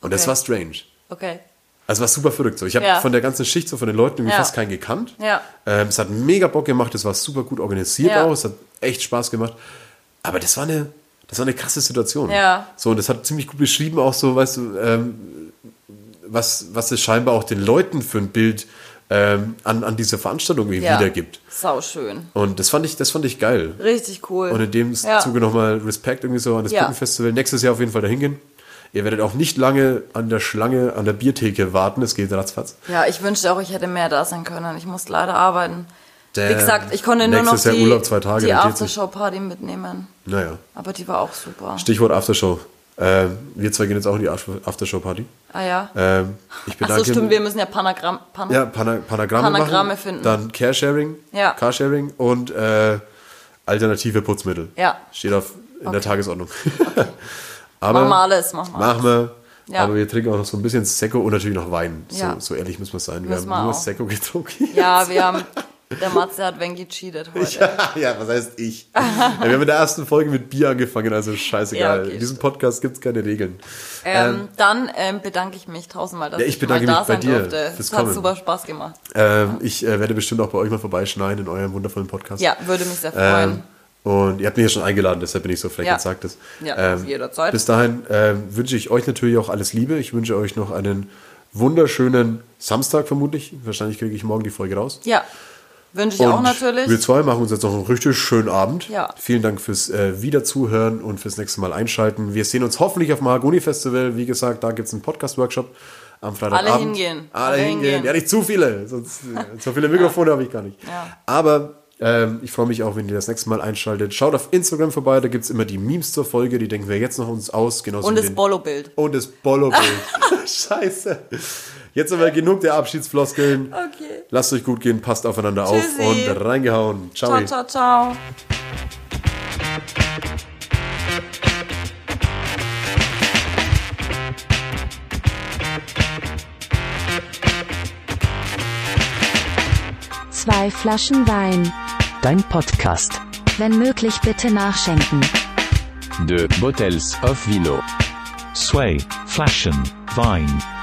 Und das Okay. war strange. Okay. Also war super verrückt. So. Ich habe Ja. von der ganzen Schicht, so von den Leuten irgendwie Ja. fast keinen gekannt. Ja. Ähm, es hat mega Bock gemacht, es war super gut organisiert Ja. auch, es hat echt Spaß gemacht. Aber das war eine, das war eine krasse Situation. Ja. So, und das hat ziemlich gut beschrieben, auch so, weißt du, ähm, was, was es scheinbar auch den Leuten für ein Bild ähm, an, an dieser Veranstaltung irgendwie Ja. wiedergibt. Sau schön. Und das fand ich, das fand ich geil. Richtig cool. Und in dem Ja. Zuge nochmal Respekt irgendwie so an das Ja. Brückenfestival. Nächstes Jahr auf jeden Fall dahin gehen. Ihr werdet auch nicht lange an der Schlange, an der Biertheke warten. Es geht ratzfatz. Ja, ich wünschte auch, ich hätte mehr da sein können. Ich musste leider arbeiten. Damn. Wie gesagt, ich konnte nur noch Nächstes Jahr die, Urlaub, zwei Tage, die. Aftershow-Party mitnehmen. Naja. Aber die war auch super. Stichwort Aftershow. Ähm, wir zwei gehen jetzt auch in die Aftershow-Party. Ah ja. Ähm, ich Ach bedanke so, stimmt, wir müssen ja Panagramm... Pan Ja, Pana Panagramme, Panagramme machen, finden. Dann Caresharing, Ja. Carsharing und äh, alternative Putzmittel. Ja. Steht auf in der Okay. Tagesordnung. Aber Machen wir alles, machen wir Machen wir. Ja. Aber wir trinken auch noch so ein bisschen Sekko und natürlich noch Wein. So, Ja. so ehrlich müssen wir sein. Wir Müssen haben wir nur auch. Sekko getrunken. Ja, wir haben... Der Matze hat Wen gecheatet heute. Ja, ja, was heißt ich? ja, wir haben in der ersten Folge mit Bier angefangen, also scheißegal. Ja, okay. In diesem Podcast gibt es keine Regeln. Ähm, dann ähm, bedanke ich mich tausendmal, dass Ja, ich bedanke mal da mich bei sein dir durfte. fürs Es hat Kommen. super Spaß gemacht. Ähm, ich äh, werde bestimmt auch bei euch mal vorbeischneiden in eurem wundervollen Podcast. Ja, würde mich sehr freuen. Ähm, und ihr habt mich ja schon eingeladen, deshalb bin ich so frech Ja. und sagt es. Ja, auf jederzeit. Bis dahin ähm, wünsche ich euch natürlich auch alles Liebe. Ich wünsche euch noch einen wunderschönen Samstag vermutlich. Wahrscheinlich kriege ich morgen die Folge raus. ja, wünsche ich auch natürlich. Wir zwei machen uns jetzt noch einen richtig schönen Abend. Ja. Vielen Dank fürs äh, Wiederzuhören und fürs nächste Mal einschalten. Wir sehen uns hoffentlich auf dem Mahagoni Festival. Wie gesagt, da gibt es einen Podcast-Workshop am Freitagabend. Alle hingehen. Alle, Alle hingehen. hingehen. Ja, nicht zu viele. Sonst, äh, so viele Mikrofone habe ich gar nicht. Ja. Aber ähm, ich freue mich auch, wenn ihr das nächste Mal einschaltet. Schaut auf Instagram vorbei. Da gibt es immer die Memes zur Folge. Die denken wir jetzt noch uns aus. Genauso Und das Bolo-Bild. Und das Bollo-Bild. Scheiße. Jetzt aber genug der Abschiedsfloskeln. Okay. Lasst euch gut gehen, passt aufeinander Tschüssi. auf und reingehauen. Ciao. Ciao, ciao, ciao. Zwei Flaschen Wein. Dein Podcast. Wenn möglich bitte nachschenken. Deux bottles of vino. Sway, Flaschen, Wein.